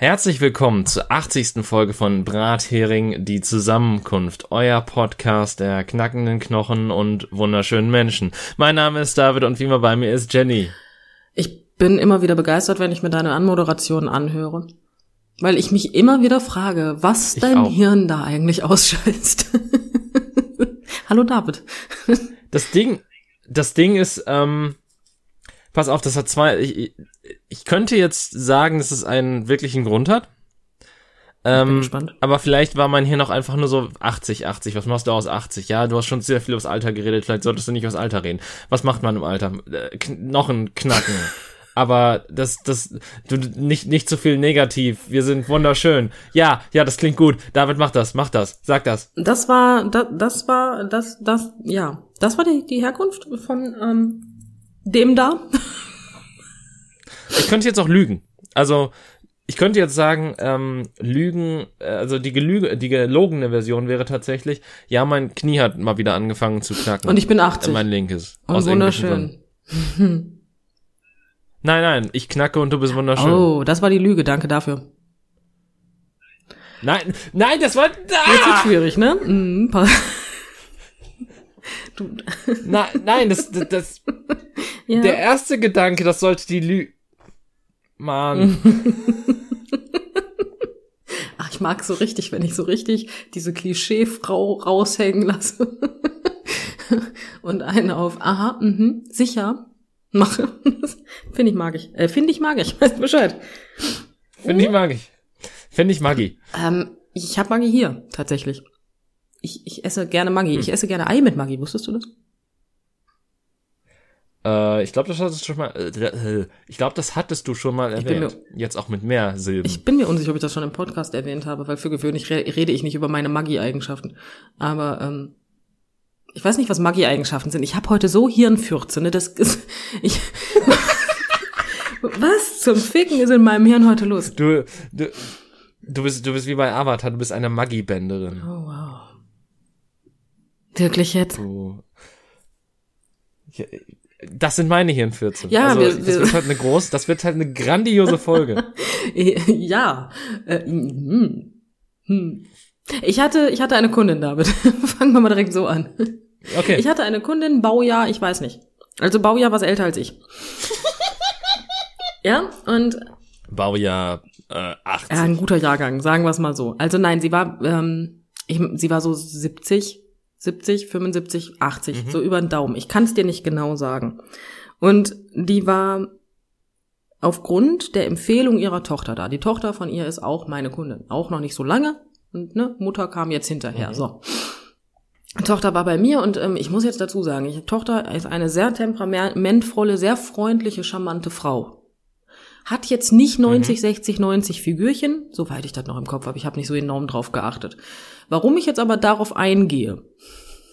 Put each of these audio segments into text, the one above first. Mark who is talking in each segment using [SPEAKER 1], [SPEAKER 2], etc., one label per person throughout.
[SPEAKER 1] Herzlich willkommen zur 80. Folge von Brathering, die Zusammenkunft, euer Podcast der knackenden Knochen und wunderschönen Menschen. Mein Name ist David und wie immer bei mir ist Jenny.
[SPEAKER 2] Ich bin immer wieder begeistert, wenn ich mir deine Anmoderation anhöre. Weil ich mich immer wieder frage, was
[SPEAKER 1] Ich
[SPEAKER 2] dein
[SPEAKER 1] auch.
[SPEAKER 2] Hirn da eigentlich ausschaltet. Hallo David.
[SPEAKER 1] Das Ding, das Ding ist, ähm, pass auf, das hat zwei, ich, ich- könnte jetzt sagen, dass es einen wirklichen Grund hat.
[SPEAKER 2] Bin
[SPEAKER 1] Ähm,
[SPEAKER 2] gespannt.
[SPEAKER 1] aber vielleicht war mein Hirn auch einfach nur so 80, 80. Was machst du aus 80? Ja, du hast schon sehr viel aufs Alter geredet. Vielleicht solltest du nicht aufs Alter reden. Was macht man im Alter? Äh, kn noch ein Knacken. aber das, das, du, nicht, nicht zu viel negativ. Wir sind wunderschön. Ja, ja, das klingt gut. David, mach das, mach das, sag das.
[SPEAKER 2] Das war, das, das war, das, das, ja, das war die, die Herkunft von ähm, dem da.
[SPEAKER 1] Ich könnte jetzt auch lügen. Also, ich könnte jetzt sagen, ähm, Lügen, äh, also die, gelüge, die gelogene Version wäre tatsächlich, ja, mein Knie hat mal wieder angefangen zu knacken.
[SPEAKER 2] Und ich bin
[SPEAKER 1] Äh,
[SPEAKER 2] 80.
[SPEAKER 1] mein linkes.
[SPEAKER 2] Und wunderschön.
[SPEAKER 1] Nein, nein, ich knacke und du bist wunderschön.
[SPEAKER 2] Oh, das war die Lüge, danke dafür.
[SPEAKER 1] Nein, nein, das war.
[SPEAKER 2] Jetzt wird
[SPEAKER 1] Ah!
[SPEAKER 2] schwierig, ne? Pa- du,
[SPEAKER 1] Nein, nein, das, das, das
[SPEAKER 2] ja.
[SPEAKER 1] der erste Gedanke, das sollte die Lü. Mann.
[SPEAKER 2] Ach, ich mag so richtig, wenn ich so richtig diese Klischeefrau raushängen lasse. Und eine auf, aha, mhm, sicher, mache. Finde ich mag ich. Äh, Finde ich mag ich, weißt Bescheid.
[SPEAKER 1] Finde ich mag ich. Finde ich Maggi.
[SPEAKER 2] Ähm, ich habe Maggi hier, tatsächlich. Ich, ich esse gerne Maggi. Ich esse gerne Ei mit Maggi, wusstest du das?
[SPEAKER 1] Äh, ich glaube, das hattest du schon mal. Äh, ich glaube, das hattest du schon mal erwähnt. Jetzt auch mit mehr Silben.
[SPEAKER 2] Ich bin mir unsicher, ob ich das schon im Podcast erwähnt habe, weil für gewöhnlich re rede ich nicht über meine Maggi-Eigenschaften. Aber ähm, ich weiß nicht, was Maggi-Eigenschaften sind. Ich habe heute so Hirnfürze, ne? Das ist. Ich, was zum Ficken ist in meinem Hirn heute los?
[SPEAKER 1] Du, du, du bist, du bist wie bei Avatar. Du bist eine Maggi-Bänderin.
[SPEAKER 2] Oh, wow. Wirklich jetzt?
[SPEAKER 1] Du. Ja, Das sind meine Hirnfürze.
[SPEAKER 2] Ja,
[SPEAKER 1] also,
[SPEAKER 2] wir-
[SPEAKER 1] das
[SPEAKER 2] wir-
[SPEAKER 1] wird halt eine groß, das wird halt eine grandiose Folge.
[SPEAKER 2] ja. Äh, hm. Hm. Ich hatte, ich hatte eine Kundin, David. Fangen wir mal direkt so an.
[SPEAKER 1] Okay.
[SPEAKER 2] Ich hatte eine Kundin, Baujahr, ich weiß nicht. Also Baujahr war älter als ich. ja, und
[SPEAKER 1] Baujahr äh, 80.
[SPEAKER 2] ja, ein guter Jahrgang, sagen wir es mal so. Also nein, sie war, ähm, ich, sie war so 70, 70, 75, 80, so über den Daumen. Ich kann es dir nicht genau sagen. Und die war aufgrund der Empfehlung ihrer Tochter da. Die Tochter von ihr ist auch meine Kundin. Auch noch nicht so lange. Und ne, Mutter kam jetzt hinterher. So. Die Tochter war bei mir und ähm, ich muss jetzt dazu sagen, die Tochter ist eine sehr temperamentvolle, sehr freundliche, charmante Frau. Hat jetzt nicht 90, 60, 90 Figürchen, soweit ich das noch im Kopf habe. Ich habe nicht so enorm drauf geachtet. Warum ich jetzt aber darauf eingehe,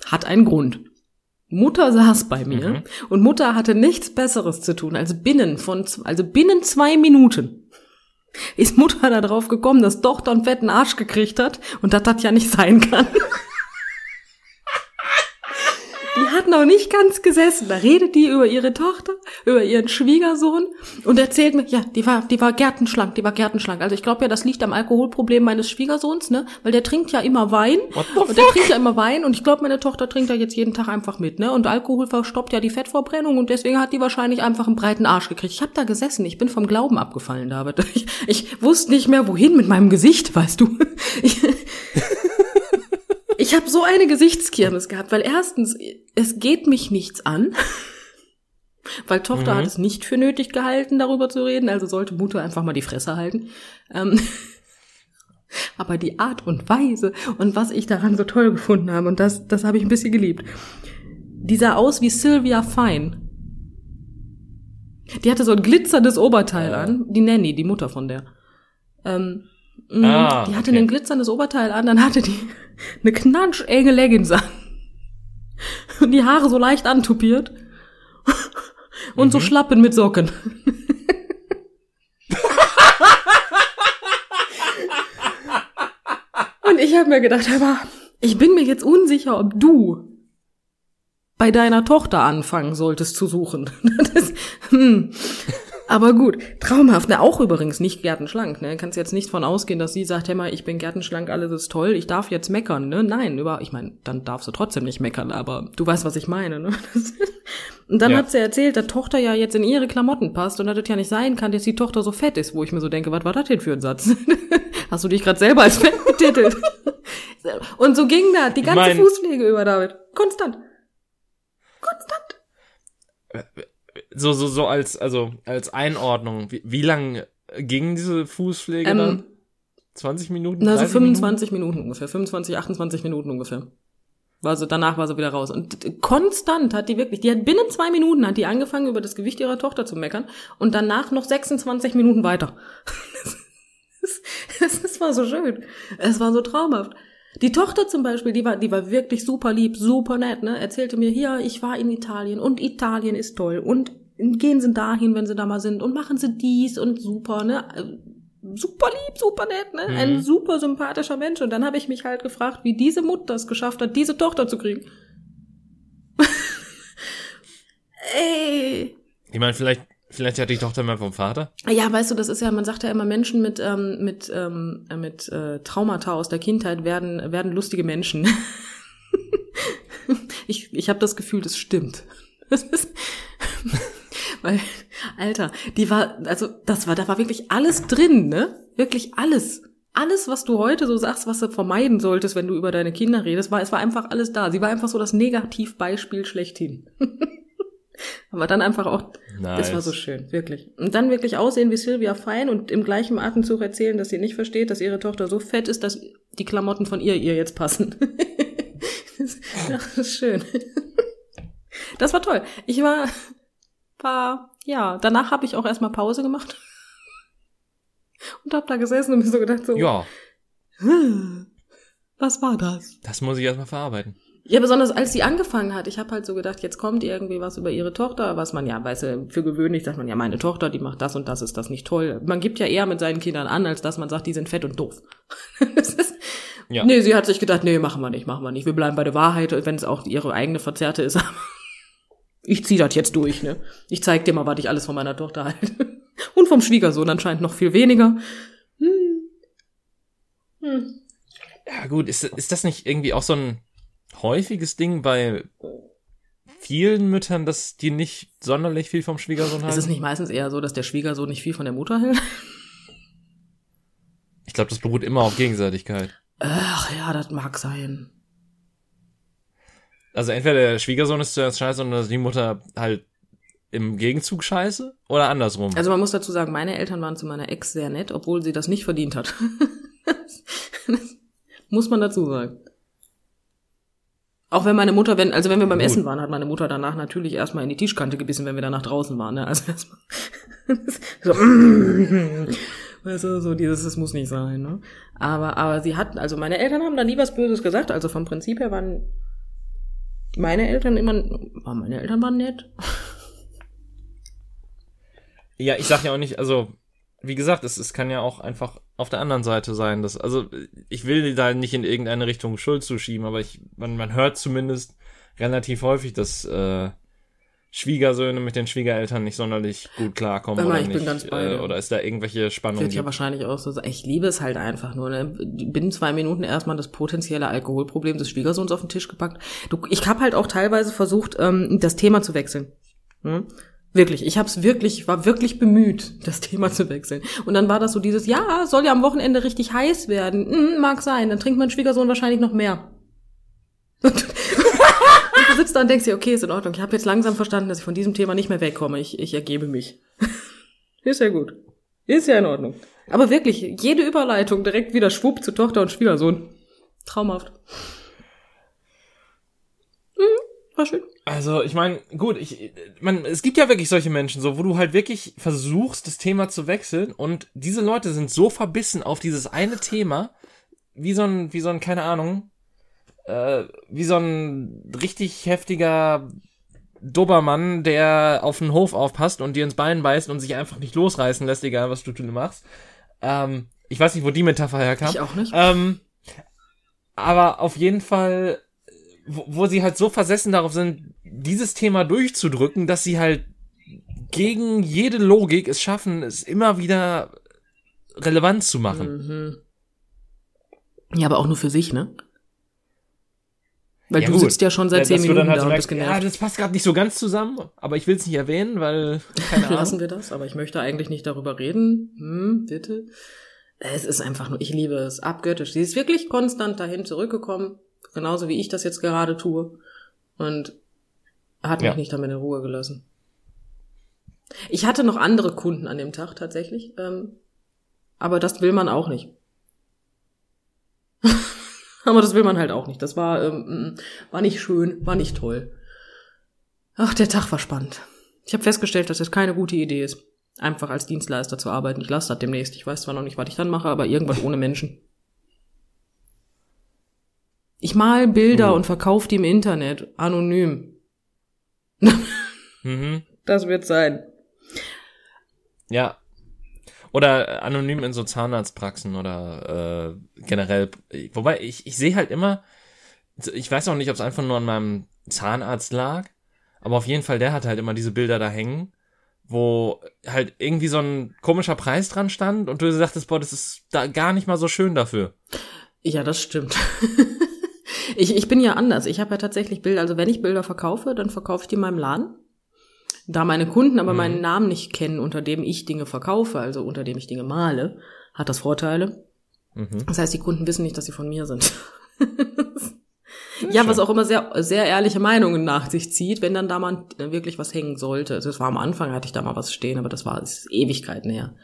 [SPEAKER 2] hat einen Grund. Mutter saß bei mir
[SPEAKER 1] Mhm.
[SPEAKER 2] und Mutter hatte nichts Besseres zu tun, als binnen von, also binnen zwei Minuten ist Mutter da drauf gekommen, dass Tochter einen fetten Arsch gekriegt hat und dass das ja nicht sein kann. Die hat noch nicht ganz gesessen. Da redet die über ihre Tochter, über ihren Schwiegersohn und erzählt mir, ja, die war, die war gärtenschlank, die war gärtenschlank. Also ich glaube ja, das liegt am Alkoholproblem meines Schwiegersohns, ne? Weil der trinkt ja immer Wein. Und der trinkt ja immer Wein und ich glaube, meine Tochter trinkt da jetzt jeden Tag einfach mit, ne? Und Alkohol verstoppt ja die Fettverbrennung und deswegen hat die wahrscheinlich einfach einen breiten Arsch gekriegt. Ich habe da gesessen, ich bin vom Glauben abgefallen, David. Ich, ich wusste nicht mehr, wohin mit meinem Gesicht, weißt du. Ich, ich habe so eine Gesichtskirmes gehabt, weil erstens, es geht mich nichts an. Weil Tochter
[SPEAKER 1] Mhm.
[SPEAKER 2] hat es nicht für nötig gehalten, darüber zu reden, also sollte Mutter einfach mal die Fresse halten. Ähm, aber die Art und Weise und was ich daran so toll gefunden habe, und das, das habe ich ein bisschen geliebt. Die sah aus wie Sylvia Fine. Die hatte so ein glitzerndes Oberteil an, die Nanny, die Mutter von der. Ähm,
[SPEAKER 1] Ah,
[SPEAKER 2] die hatte
[SPEAKER 1] okay.
[SPEAKER 2] ein glitzerndes Oberteil an, dann hatte die eine knatschenge Leggings an. Und die Haare so leicht antupiert. Und
[SPEAKER 1] Mhm.
[SPEAKER 2] so Schlappen mit Socken. Und ich habe mir gedacht, aber ich bin mir jetzt unsicher, ob du bei deiner Tochter anfangen solltest zu suchen. Das, hm. Aber gut, traumhaft. Ne, auch übrigens nicht gärtenschlank. Ne, kannst jetzt nicht von ausgehen, dass sie sagt, hey mal, ich bin gärtenschlank, alles ist toll, ich darf jetzt meckern. Ne, nein, über, ich meine, dann darfst du trotzdem nicht meckern, aber du weißt, was ich meine. Ne? und dann
[SPEAKER 1] Ja.
[SPEAKER 2] hat sie erzählt, dass Tochter ja jetzt in ihre Klamotten passt und dass das ja nicht sein kann, dass die Tochter so fett ist, wo ich mir so denke, was war das denn für ein Satz? Hast du dich gerade selber als fett betitelt? und so ging das die ganze
[SPEAKER 1] mein-
[SPEAKER 2] Fußpflege über David. Konstant. Konstant.
[SPEAKER 1] So, so, so als, also, als Einordnung. Wie, wie lang ging diese Fußpflege
[SPEAKER 2] Ähm,
[SPEAKER 1] dann? 20 Minuten?
[SPEAKER 2] Na, so
[SPEAKER 1] 30 Minuten?
[SPEAKER 2] 25 Minuten? ungefähr. 25, 28 Minuten ungefähr. War sie, danach war sie wieder raus. Und konstant hat die wirklich, die hat binnen zwei Minuten hat die angefangen, über das Gewicht ihrer Tochter zu meckern und danach noch 26 Minuten weiter. Das, das war so schön. Es war so traumhaft. Die Tochter zum Beispiel, die war, die war wirklich super lieb, super nett, ne? Erzählte mir, hier, ich war in Italien und Italien ist toll und gehen Sie dahin, wenn Sie da mal sind und machen Sie dies und super, ne? Super lieb, super nett, ne? Ein
[SPEAKER 1] Mhm.
[SPEAKER 2] super sympathischer Mensch. Und dann habe ich mich halt gefragt, wie diese Mutter es geschafft hat, diese Tochter zu kriegen. Ey,
[SPEAKER 1] Ich meine, vielleicht, vielleicht hat die Tochter mehr vom Vater.
[SPEAKER 2] ja, weißt du, das ist ja, man sagt ja immer, Menschen mit ähm, mit ähm, äh, mit äh, Traumata aus der Kindheit werden werden lustige Menschen. ich ich habe das Gefühl, das stimmt. Das ist, weil Alter, die war also das war da war wirklich alles drin, ne? Wirklich alles. Alles, was du heute so sagst, was du vermeiden solltest, wenn du über deine Kinder redest, war es war einfach alles da. Sie war einfach so das Negativbeispiel schlechthin. Aber dann einfach auch
[SPEAKER 1] Nice.
[SPEAKER 2] das war so schön, wirklich. Und dann wirklich aussehen wie Sylvia Fein und im gleichen Atemzug erzählen, dass sie nicht versteht, dass ihre Tochter so fett ist, dass die Klamotten von ihr ihr jetzt passen. das, das ist schön. Das war toll. Ich war paar, ja, danach habe ich auch erstmal Pause gemacht. Und hab da gesessen und mir so gedacht, so,
[SPEAKER 1] Ja,
[SPEAKER 2] was war das?
[SPEAKER 1] das muss ich erstmal verarbeiten.
[SPEAKER 2] Ja, besonders als sie angefangen hat, ich habe halt so gedacht, jetzt kommt irgendwie was über ihre Tochter, was man ja, weißt du, für gewöhnlich sagt man ja, meine Tochter, die macht das und das, ist das nicht toll. Man gibt ja eher mit seinen Kindern an, als dass man sagt, die sind fett und doof. das ist,
[SPEAKER 1] Ja.
[SPEAKER 2] Nee, sie hat sich gedacht, nee, machen wir nicht, machen wir nicht. Wir bleiben bei der Wahrheit, wenn es auch ihre eigene Verzerrte ist. Ich zieh das jetzt durch, ne? Ich zeig dir mal, was ich alles von meiner Tochter halte. Und vom Schwiegersohn anscheinend noch viel weniger. Hm. Hm.
[SPEAKER 1] Ja, gut, ist, ist das nicht irgendwie auch so ein häufiges Ding bei vielen Müttern, dass die nicht sonderlich viel vom Schwiegersohn halten?
[SPEAKER 2] Ist es nicht meistens eher so, dass der Schwiegersohn nicht viel von der Mutter hält?
[SPEAKER 1] Ich glaube, das beruht immer auf Gegenseitigkeit.
[SPEAKER 2] Ach ja, das mag sein.
[SPEAKER 1] Also entweder der Schwiegersohn ist zuerst scheiße und die Mutter halt im Gegenzug scheiße oder andersrum.
[SPEAKER 2] Also man muss dazu sagen, meine Eltern waren zu meiner Ex sehr nett, obwohl sie das nicht verdient hat. das muss man dazu sagen. Auch wenn meine Mutter, wenn, also wenn wir beim
[SPEAKER 1] Gut.
[SPEAKER 2] Essen waren, hat meine Mutter danach natürlich erstmal in die Tischkante gebissen, wenn wir danach draußen waren. Ne? Also erstmal so, weißt du, so dieses, das muss nicht sein. Ne? Aber, aber sie hatten, also meine Eltern haben da nie was Böses gesagt. Also vom Prinzip her waren meine Eltern immer, waren meine Eltern waren nett.
[SPEAKER 1] Ja, ich sag ja auch nicht, also, wie gesagt, es, es kann ja auch einfach auf der anderen Seite sein. Dass, also, ich will da nicht in irgendeine Richtung Schuld zuschieben, aber ich, man, man hört zumindest relativ häufig, dass äh, Schwiegersöhne mit den Schwiegereltern nicht sonderlich gut klarkommen.
[SPEAKER 2] Mal,
[SPEAKER 1] oder
[SPEAKER 2] ich bin
[SPEAKER 1] nicht,
[SPEAKER 2] ganz bei
[SPEAKER 1] äh,
[SPEAKER 2] dir.
[SPEAKER 1] Oder ist da irgendwelche Spannung
[SPEAKER 2] Wird ja wahrscheinlich auch so sein. Ich liebe es halt einfach nur. Ne? Binnen zwei Minuten erstmal das potenzielle Alkoholproblem des Schwiegersohns auf den Tisch gepackt. Du, ich habe halt auch teilweise versucht, ähm, das Thema zu wechseln. Hm? Wirklich, ich habe es wirklich, ich war wirklich bemüht, das Thema zu wechseln. Und dann war das so dieses, ja, soll ja am Wochenende richtig heiß werden. Hm, mag sein, dann trinkt mein Schwiegersohn wahrscheinlich noch mehr. Und, sitzt da und denkst dir, okay, ist in Ordnung. Ich habe jetzt langsam verstanden, dass ich von diesem Thema nicht mehr wegkomme. Ich, ich ergebe mich. Ist ja gut. Ist ja in Ordnung. Aber wirklich, jede Überleitung direkt wieder schwupp zu Tochter und Schwiegersohn. Traumhaft. Mhm, war schön.
[SPEAKER 1] Also, ich meine, gut, ich, man, es gibt ja wirklich solche Menschen, so, wo du halt wirklich versuchst, das Thema zu wechseln und diese Leute sind so verbissen auf dieses eine Thema, wie so ein, wie so ein, keine Ahnung, äh, wie so ein richtig heftiger Dobermann, der auf den Hof aufpasst und dir ins Bein beißt und sich einfach nicht losreißen lässt, egal was du tun machst. Ähm, ich weiß nicht, wo die Metapher herkam.
[SPEAKER 2] Ich auch nicht.
[SPEAKER 1] Ähm, aber auf jeden Fall, wo, wo sie halt so versessen darauf sind, dieses Thema durchzudrücken, dass sie halt gegen jede Logik es schaffen, es immer wieder relevant zu machen.
[SPEAKER 2] Mhm. Ja, aber auch nur für sich, ne? Weil
[SPEAKER 1] Ja,
[SPEAKER 2] du
[SPEAKER 1] gut.
[SPEAKER 2] sitzt ja schon seit
[SPEAKER 1] Ja,
[SPEAKER 2] zehn Minuten
[SPEAKER 1] dann halt
[SPEAKER 2] da und
[SPEAKER 1] merkst,
[SPEAKER 2] bist
[SPEAKER 1] ja,
[SPEAKER 2] genervt.
[SPEAKER 1] das passt gerade nicht so ganz zusammen, aber ich will es nicht erwähnen, weil keine
[SPEAKER 2] Lassen
[SPEAKER 1] Ahnung.
[SPEAKER 2] wir das, aber ich möchte eigentlich nicht darüber reden. Hm, bitte. Es ist einfach nur, ich liebe es, abgöttisch. Sie ist wirklich konstant dahin zurückgekommen, genauso wie ich das jetzt gerade tue. Und hat mich
[SPEAKER 1] Ja.
[SPEAKER 2] nicht damit in Ruhe gelassen. Ich hatte noch andere Kunden an dem Tag tatsächlich, ähm, aber das will man auch nicht. aber das will man halt auch nicht. Das war, ähm, mm, war nicht schön, war nicht toll. Ach, der Tag war spannend. Ich habe festgestellt, dass es keine gute Idee ist, einfach als Dienstleister zu arbeiten. Ich lasse das demnächst. Ich weiß zwar noch nicht, was ich dann mache, aber irgendwas ohne Menschen. Ich mal Bilder
[SPEAKER 1] Oh.
[SPEAKER 2] und verkaufe die im Internet, anonym.
[SPEAKER 1] Mhm.
[SPEAKER 2] Das wird sein.
[SPEAKER 1] Ja. Oder anonym in so Zahnarztpraxen oder äh, generell. Wobei, ich, ich sehe halt immer, ich weiß auch nicht, ob es einfach nur an meinem Zahnarzt lag, aber auf jeden Fall, der hatte halt immer diese Bilder da hängen, wo halt irgendwie so ein komischer Preis dran stand und du sagtest, boah, das ist da gar nicht mal so schön dafür.
[SPEAKER 2] Ja, das stimmt. ich, ich bin ja anders. Ich habe ja tatsächlich Bilder. Also wenn ich Bilder verkaufe, dann verkaufe ich die in meinem Laden. Da meine Kunden aber
[SPEAKER 1] Mhm.
[SPEAKER 2] meinen Namen nicht kennen, unter dem ich Dinge verkaufe, also unter dem ich Dinge male, hat das Vorteile.
[SPEAKER 1] Mhm.
[SPEAKER 2] Das heißt, die Kunden wissen nicht, dass sie von mir sind. ja, was auch immer sehr, sehr ehrliche Meinungen nach sich zieht, wenn dann da mal wirklich was hängen sollte. Also das war am Anfang, hatte ich da mal was stehen, aber das war das ist Ewigkeiten her.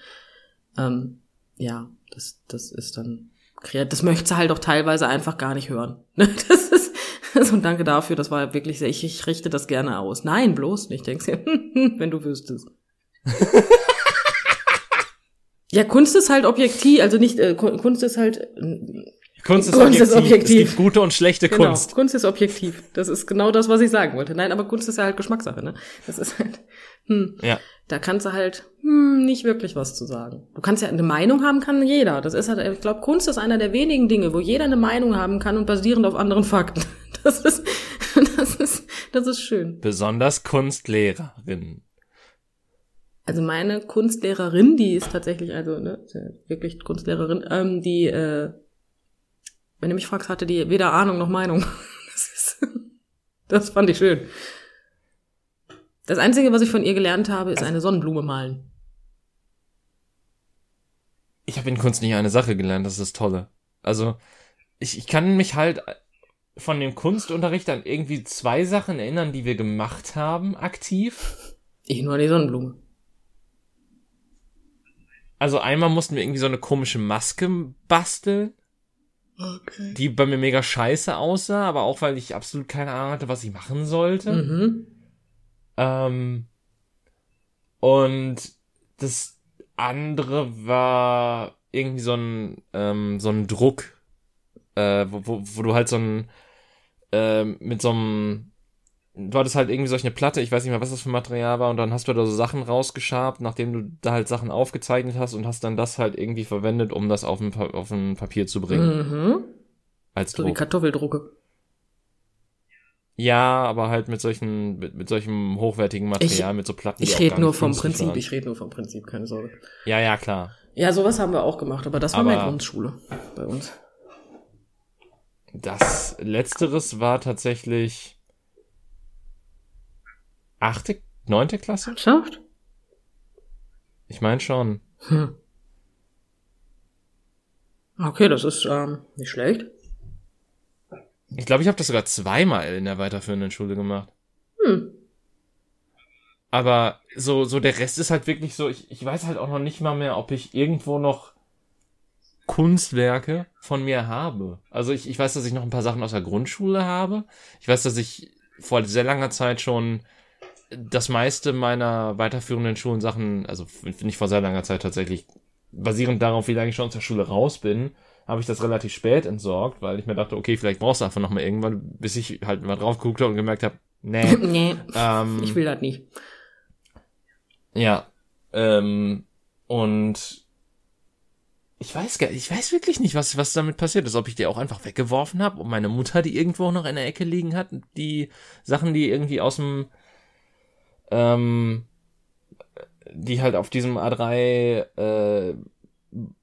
[SPEAKER 2] Ähm, ja, das, das ist dann, krea- das möchte sie halt auch teilweise einfach gar nicht hören. Das ist, also danke dafür, das war wirklich sehr, ich, ich richte das gerne aus. Nein, bloß nicht, denkst du, wenn du wüsstest. Ja, Kunst ist halt objektiv, also nicht, äh, Kun- Kunst ist halt,
[SPEAKER 1] Kunst ist,
[SPEAKER 2] Kunst
[SPEAKER 1] objektiv.
[SPEAKER 2] ist objektiv.
[SPEAKER 1] Es gibt gute und schlechte
[SPEAKER 2] Genau,
[SPEAKER 1] Kunst.
[SPEAKER 2] Kunst ist objektiv. Das ist genau das, was ich sagen wollte. Nein, aber Kunst ist ja halt Geschmackssache, ne? Das ist halt, hm,
[SPEAKER 1] Ja.
[SPEAKER 2] da kannst du halt hm, nicht wirklich was zu sagen. Du kannst ja eine Meinung haben, kann jeder. Das ist halt, ich glaube, Kunst ist einer der wenigen Dinge, wo jeder eine Meinung haben kann und basierend auf anderen Fakten. Das ist, das ist, das ist schön.
[SPEAKER 1] Besonders Kunstlehrerinnen.
[SPEAKER 2] Also meine Kunstlehrerin, die ist tatsächlich, also ne, wirklich Kunstlehrerin, ähm, die, äh, wenn du mich fragst, hatte die weder Ahnung noch Meinung. Das, ist, das fand ich schön. Das Einzige, was ich von ihr gelernt habe, ist eine Sonnenblume malen.
[SPEAKER 1] Ich habe in Kunst nicht eine Sache gelernt, das ist das Tolle. Also, ich, ich kann mich halt von dem Kunstunterricht an irgendwie zwei Sachen erinnern, die wir gemacht haben, aktiv.
[SPEAKER 2] Ich nur an die Sonnenblume.
[SPEAKER 1] Also einmal mussten wir irgendwie so eine komische Maske basteln,
[SPEAKER 2] Okay.
[SPEAKER 1] die bei mir mega scheiße aussah, aber auch weil ich absolut keine Ahnung hatte, was ich machen sollte.
[SPEAKER 2] Mhm.
[SPEAKER 1] Ähm, und das andere war irgendwie so ein, ähm, so ein Druck, äh, wo, wo, wo du halt so ein, ähm, mit so einem, du hattest halt irgendwie solch eine Platte, ich weiß nicht mehr, was das für Material war, und dann hast du da so Sachen rausgeschabt, nachdem du da halt Sachen aufgezeichnet hast und hast dann das halt irgendwie verwendet, um das auf ein, Pa- auf ein Papier zu bringen,
[SPEAKER 2] Mhm.
[SPEAKER 1] als
[SPEAKER 2] So wie
[SPEAKER 1] Druck.
[SPEAKER 2] Kartoffeldrucke.
[SPEAKER 1] Ja, aber halt mit solchen, mit, mit solchem hochwertigen Material, mit so Platten.
[SPEAKER 2] Ich rede nur vom Prinzip,
[SPEAKER 1] waren.
[SPEAKER 2] ich rede nur vom Prinzip, keine Sorge.
[SPEAKER 1] Ja, ja, klar.
[SPEAKER 2] Ja, sowas haben wir auch gemacht, aber das war
[SPEAKER 1] Aber-
[SPEAKER 2] meine Grundschule bei uns.
[SPEAKER 1] Das letzteres war tatsächlich achte, neunte Klasse?
[SPEAKER 2] Schafft?
[SPEAKER 1] Ich meine schon.
[SPEAKER 2] Hm. Okay, das ist ähm, nicht schlecht.
[SPEAKER 1] Ich glaube, ich habe das sogar zweimal in der weiterführenden Schule gemacht.
[SPEAKER 2] Hm.
[SPEAKER 1] Aber so, so der Rest ist halt wirklich so, ich, ich weiß halt auch noch nicht mal mehr, ob ich irgendwo noch Kunstwerke von mir habe. Also ich, ich weiß, dass ich noch ein paar Sachen aus der Grundschule habe. Ich weiß, dass ich vor sehr langer Zeit schon das meiste meiner weiterführenden Schulensachen, also nicht vor sehr langer Zeit tatsächlich, basierend darauf, wie lange ich schon aus der Schule raus bin, habe ich das relativ spät entsorgt, weil ich mir dachte, okay, vielleicht brauchst du einfach noch mal irgendwann, bis ich halt mal drauf geguckt habe und gemerkt habe, nee,
[SPEAKER 2] nee,
[SPEAKER 1] ähm,
[SPEAKER 2] ich will das nicht.
[SPEAKER 1] ja. Ähm, und ich weiß gar, ich weiß wirklich nicht, was was damit passiert ist. Ob ich die auch einfach weggeworfen habe und meine Mutter die irgendwo noch in der Ecke liegen hat. Die Sachen, die irgendwie aus dem ähm, die halt auf diesem A3 äh,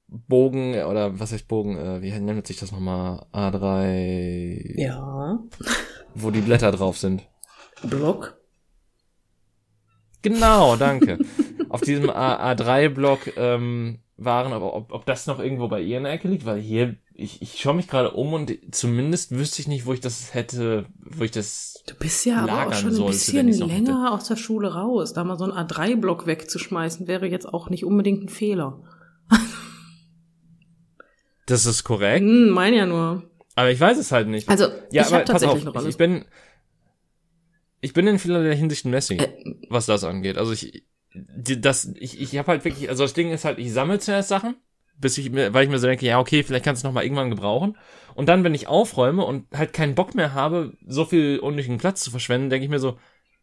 [SPEAKER 1] Bogen oder was heißt Bogen, äh, wie nennt sich das nochmal? A3.
[SPEAKER 2] Ja.
[SPEAKER 1] Wo die Blätter drauf sind.
[SPEAKER 2] Block.
[SPEAKER 1] Genau, danke. auf diesem A3-Block ähm, waren, aber ob, ob das noch irgendwo bei ihr in der Ecke liegt, weil hier, ich, ich schaue mich gerade um und zumindest wüsste ich nicht, wo ich das hätte, wo ich das.
[SPEAKER 2] Du bist ja aber auch schon ein
[SPEAKER 1] sollte,
[SPEAKER 2] bisschen länger
[SPEAKER 1] hätte.
[SPEAKER 2] aus der Schule raus. Da mal so ein A3-Block wegzuschmeißen, wäre jetzt auch nicht unbedingt ein Fehler.
[SPEAKER 1] Das ist korrekt.
[SPEAKER 2] Hm, mein ja nur.
[SPEAKER 1] Aber ich weiß es halt nicht.
[SPEAKER 2] Also,
[SPEAKER 1] ja,
[SPEAKER 2] ich habe tatsächlich noch alles.
[SPEAKER 1] ich bin, ich bin in vielerlei Hinsicht Messi,
[SPEAKER 2] Äh,
[SPEAKER 1] was das angeht. Also ich, das, ich, ich habe halt wirklich, also das Ding ist halt, ich sammle zuerst Sachen, bis ich mir, weil ich mir so denke, ja okay, vielleicht kannst du noch mal irgendwann gebrauchen. Und dann, wenn ich aufräume und halt keinen Bock mehr habe, so viel unnötigen Platz zu verschwenden, denke ich mir so,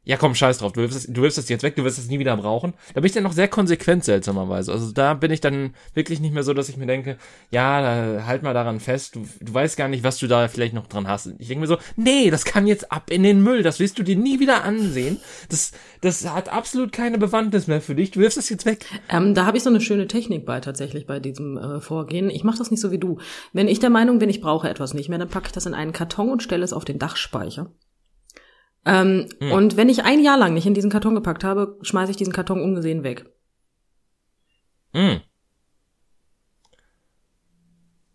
[SPEAKER 1] ja komm, scheiß drauf, du wirfst, das, du wirfst das jetzt weg, du wirst das nie wieder brauchen. Da bin ich dann noch sehr konsequent seltsamerweise. Also da bin ich dann wirklich nicht mehr so, dass ich mir denke, ja, halt mal daran fest, du, du weißt gar nicht, was du da vielleicht noch dran hast. Ich denke mir so, nee, das kann jetzt ab in den Müll, das willst du dir nie wieder ansehen. Das, das hat absolut keine Bewandtnis mehr für dich, du wirfst das jetzt weg.
[SPEAKER 2] Ähm, da habe ich so eine schöne Technik bei tatsächlich bei diesem äh, Vorgehen. Ich mache das nicht so wie du. Wenn ich der Meinung bin, ich brauche etwas nicht mehr, dann packe ich das in einen Karton und stelle es auf den Dachspeicher. Ähm,
[SPEAKER 1] Hm.
[SPEAKER 2] Und wenn ich ein Jahr lang nicht in diesen Karton gepackt habe, schmeiße ich diesen Karton ungesehen weg.
[SPEAKER 1] Hm.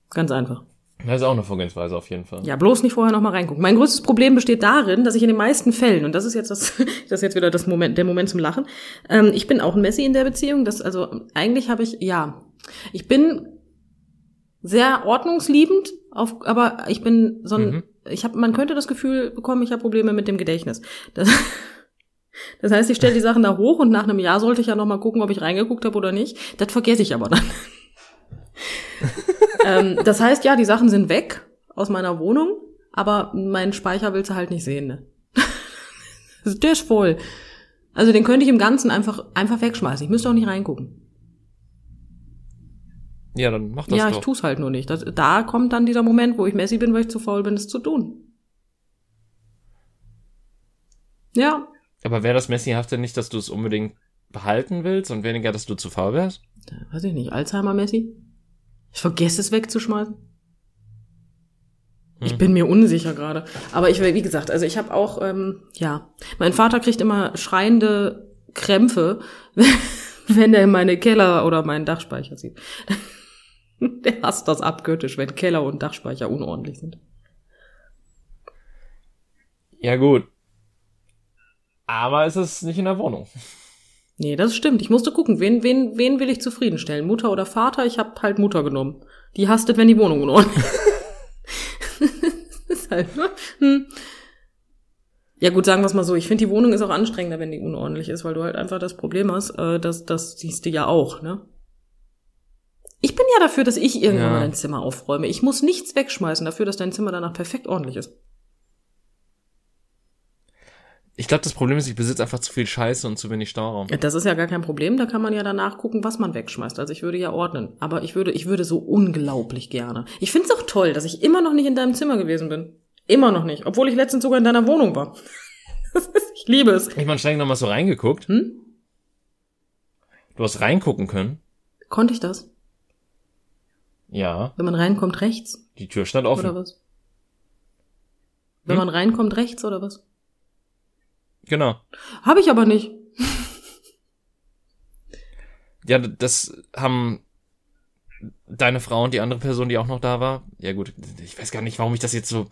[SPEAKER 2] Ganz einfach.
[SPEAKER 1] Das ist auch eine Vorgehensweise auf jeden Fall.
[SPEAKER 2] Ja, bloß nicht vorher noch mal reingucken. Mein größtes Problem besteht darin, dass ich in den meisten Fällen, und das ist jetzt das, das ist jetzt wieder das Moment, der Moment zum Lachen, ähm, ich bin auch ein Messi in der Beziehung. Das, also eigentlich habe ich, ja, ich bin sehr ordnungsliebend, auf, aber ich bin so ein,
[SPEAKER 1] Mhm.
[SPEAKER 2] Ich habe, man könnte das Gefühl bekommen, ich habe Probleme mit dem Gedächtnis. Das, das heißt, ich stelle die Sachen da hoch und nach einem Jahr sollte ich ja noch mal gucken, ob ich reingeguckt habe oder nicht. Das vergesse ich aber dann. ähm, das heißt, ja, die Sachen sind weg aus meiner Wohnung, aber meinen Speicher willst du halt nicht sehen, ne? Der ist voll. Also den könnte ich im Ganzen einfach, einfach wegschmeißen. Ich müsste auch nicht reingucken.
[SPEAKER 1] Ja, dann mach das
[SPEAKER 2] ja,
[SPEAKER 1] doch.
[SPEAKER 2] ich tu's halt nur nicht. Das, da kommt dann dieser Moment, wo ich Messi bin, weil ich zu faul bin, es zu tun. Ja,
[SPEAKER 1] Aber wäre das Messihafte nicht, dass du es unbedingt behalten willst und weniger, dass du zu faul wärst?
[SPEAKER 2] weiß ich nicht, Alzheimer-Messi? Ich vergesse es wegzuschmeißen. Ich
[SPEAKER 1] Hm.
[SPEAKER 2] bin mir unsicher gerade. Aber ich, wie gesagt, also ich habe auch, ähm, ja, mein Vater kriegt immer schreiende Krämpfe, wenn er meine Keller oder meinen Dachspeicher sieht. Der hasst das abgöttisch, wenn Keller und Dachspeicher unordentlich sind.
[SPEAKER 1] Ja, gut. Aber es ist nicht in der Wohnung.
[SPEAKER 2] Nee, das stimmt. Ich musste gucken, wen, wen, wen will ich zufriedenstellen? Mutter oder Vater? Ich habe halt Mutter genommen. Die hastet, wenn die Wohnung unordentlich ist. halt, ne? hm. Ja gut, sagen wir es mal so. Ich finde, die Wohnung ist auch anstrengender, wenn die unordentlich ist, weil du halt einfach das Problem hast, äh, das, das siehst du ja auch, ne? Ich bin ja dafür, dass ich irgendwann
[SPEAKER 1] Ja.
[SPEAKER 2] mal dein Zimmer aufräume. Ich muss nichts wegschmeißen dafür, dass dein Zimmer danach perfekt ordentlich ist.
[SPEAKER 1] Ich glaube, das Problem ist, ich besitze einfach zu viel Scheiße und zu wenig Stauraum.
[SPEAKER 2] Das ist ja gar kein Problem, da kann man ja danach gucken, was man wegschmeißt. Also ich würde ja ordnen. Aber ich würde, ich würde so unglaublich gerne. Ich finde es auch toll, dass ich immer noch nicht in deinem Zimmer gewesen bin. Immer noch nicht. Obwohl ich letztens sogar in deiner Wohnung war. ich liebe es.
[SPEAKER 1] Ich meine, streng noch mal so reingeguckt.
[SPEAKER 2] Hm?
[SPEAKER 1] Du hast reingucken können.
[SPEAKER 2] Konnte ich das?
[SPEAKER 1] Ja,
[SPEAKER 2] Wenn man reinkommt rechts?
[SPEAKER 1] die Tür stand
[SPEAKER 2] Oder
[SPEAKER 1] offen.
[SPEAKER 2] was? Wenn
[SPEAKER 1] Hm?
[SPEAKER 2] man reinkommt rechts oder was?
[SPEAKER 1] Genau.
[SPEAKER 2] Habe ich aber nicht.
[SPEAKER 1] Ja, das haben deine Frau und die andere Person, die auch noch da war. Ja gut, ich weiß gar nicht, warum ich das jetzt so.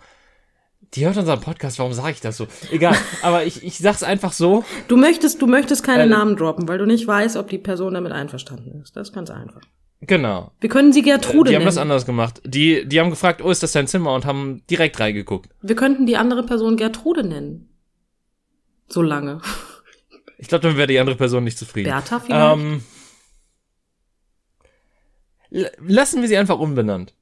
[SPEAKER 1] Die hört unseren Podcast, warum sage ich das so? Egal, aber ich, ich sag's einfach so.
[SPEAKER 2] Du möchtest, du möchtest keine
[SPEAKER 1] Äh,
[SPEAKER 2] Namen droppen, weil du nicht weißt, ob die Person damit einverstanden ist. Das ist ganz einfach.
[SPEAKER 1] Genau.
[SPEAKER 2] Wir können sie Gertrude
[SPEAKER 1] die haben das
[SPEAKER 2] nennen.
[SPEAKER 1] anders gemacht. Die, die haben gefragt, oh, ist das dein Zimmer? Und haben direkt reingeguckt.
[SPEAKER 2] Wir könnten die andere Person Gertrude nennen. So lange.
[SPEAKER 1] Ich glaube, dann wäre die andere Person nicht zufrieden.
[SPEAKER 2] Bertha vielleicht?
[SPEAKER 1] Ähm, lassen wir sie einfach unbenannt.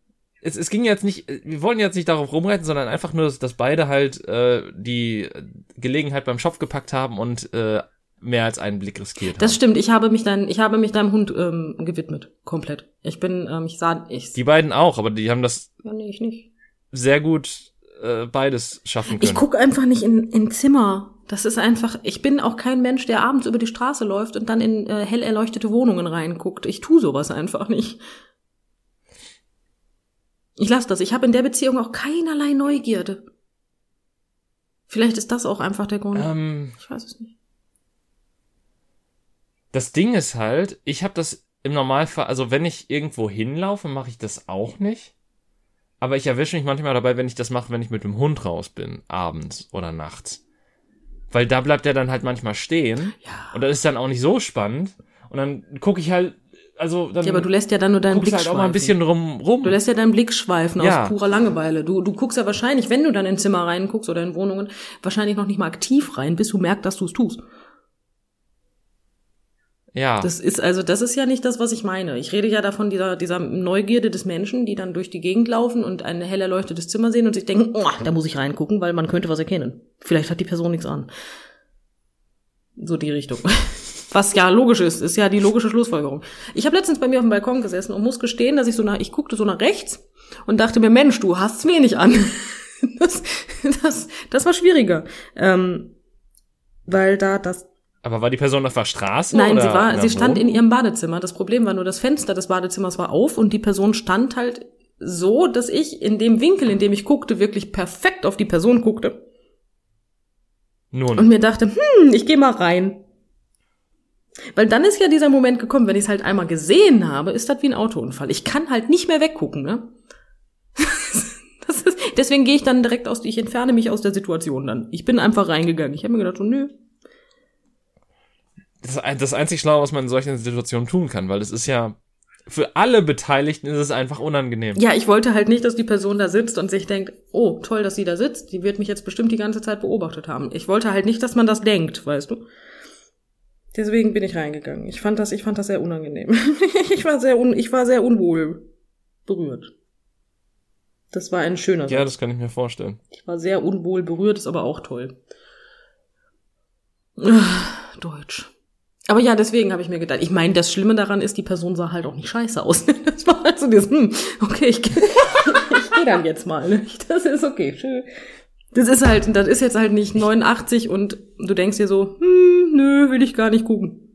[SPEAKER 1] Es, es ging jetzt nicht, wir wollen jetzt nicht darauf rumreiten, sondern einfach nur, dass, dass beide halt äh, die Gelegenheit beim Schopf gepackt haben und äh, mehr als einen Blick riskiert
[SPEAKER 2] Das
[SPEAKER 1] haben.
[SPEAKER 2] stimmt, ich habe mich dein, ich habe mich deinem Hund ähm, gewidmet. Komplett. Ich bin, ähm, ich sah, ich.
[SPEAKER 1] Die beiden auch, aber die haben das
[SPEAKER 2] ja, nee, ich nicht.
[SPEAKER 1] sehr gut äh, beides schaffen können.
[SPEAKER 2] Ich guck einfach nicht in, in Zimmer. Das ist einfach, ich bin auch kein Mensch, der abends über die Straße läuft und dann in äh, hell erleuchtete Wohnungen reinguckt. Ich tu sowas einfach nicht. Ich lasse das. Ich habe in der Beziehung auch keinerlei Neugierde. Vielleicht ist das auch einfach der Grund.
[SPEAKER 1] Ähm,
[SPEAKER 2] ich weiß es nicht.
[SPEAKER 1] Das Ding ist halt, ich habe das im Normalfall, also wenn ich irgendwo hinlaufe, mache ich das auch nicht. Aber ich erwische mich manchmal dabei, wenn ich das mache, wenn ich mit dem Hund raus bin, abends oder nachts. Weil da bleibt er dann halt manchmal stehen.
[SPEAKER 2] Ja.
[SPEAKER 1] Und das ist dann auch nicht so spannend. Und dann gucke ich halt, also dann
[SPEAKER 2] Ja, aber du lässt ja dann nur deinen Blick
[SPEAKER 1] halt auch
[SPEAKER 2] schweifen.
[SPEAKER 1] mal ein bisschen rum, rum.
[SPEAKER 2] Du lässt ja deinen Blick schweifen
[SPEAKER 1] Ja.
[SPEAKER 2] aus purer Langeweile. Du, du guckst ja wahrscheinlich, wenn du dann in Zimmer reinguckst oder in Wohnungen, wahrscheinlich noch nicht mal aktiv rein, bis du merkst, dass du es tust.
[SPEAKER 1] Ja.
[SPEAKER 2] Das ist also, das ist ja nicht das, was ich meine. Ich rede ja davon, dieser, dieser Neugierde des Menschen, die dann durch die Gegend laufen und ein hell erleuchtetes Zimmer sehen und sich denken, oh, da muss ich reingucken, weil man könnte was erkennen. Vielleicht hat die Person nichts an. So die Richtung. Was ja logisch ist, ist ja die logische Schlussfolgerung. Ich habe letztens bei mir auf dem Balkon gesessen und muss gestehen, dass ich so nach, ich guckte so nach rechts und dachte mir, Mensch, du hast's wenig an. Das, das, das war schwieriger. Ähm, weil da das
[SPEAKER 1] aber war die Person auf der Straße?
[SPEAKER 2] Nein,
[SPEAKER 1] oder
[SPEAKER 2] sie war, sie stand in ihrem Badezimmer. Das Problem war nur, das Fenster des Badezimmers war auf und die Person stand halt so, dass ich in dem Winkel, in dem ich guckte, wirklich perfekt auf die Person guckte
[SPEAKER 1] Nun.
[SPEAKER 2] und mir dachte, hm, ich gehe mal rein. Weil dann ist ja dieser Moment gekommen, wenn ich es halt einmal gesehen habe, ist das wie ein Autounfall. Ich kann halt nicht mehr weggucken, ne? Das ist, deswegen gehe ich dann direkt aus, ich entferne mich aus der Situation dann. Ich bin einfach reingegangen. Ich habe mir gedacht, so, nö,
[SPEAKER 1] Das das einzig Schlaue, was man in solchen Situationen tun kann, weil das ist ja, für alle Beteiligten ist es einfach unangenehm.
[SPEAKER 2] Ja, ich wollte halt nicht, dass die Person da sitzt und sich denkt, oh, toll, dass sie da sitzt. Die wird mich jetzt bestimmt die ganze Zeit beobachtet haben. Ich wollte halt nicht, dass man das denkt, weißt du? Deswegen bin ich reingegangen. Ich fand das, ich fand das sehr unangenehm. ich war sehr un, ich war sehr unwohl berührt. Das war ein schöner
[SPEAKER 1] Ja,
[SPEAKER 2] Satz.
[SPEAKER 1] das kann ich mir vorstellen.
[SPEAKER 2] Ich war sehr unwohl berührt, ist aber auch toll. Ah, Deutsch. Aber ja, deswegen habe ich mir gedacht, ich meine, das Schlimme daran ist, die Person sah halt auch nicht scheiße aus. Das war halt so dieses, hm, okay, ich, geh- ich gehe dann jetzt mal. ne? Das ist okay, schön. Das ist halt, das ist jetzt halt nicht 89 und du denkst dir so, hm, nö, will ich gar nicht gucken.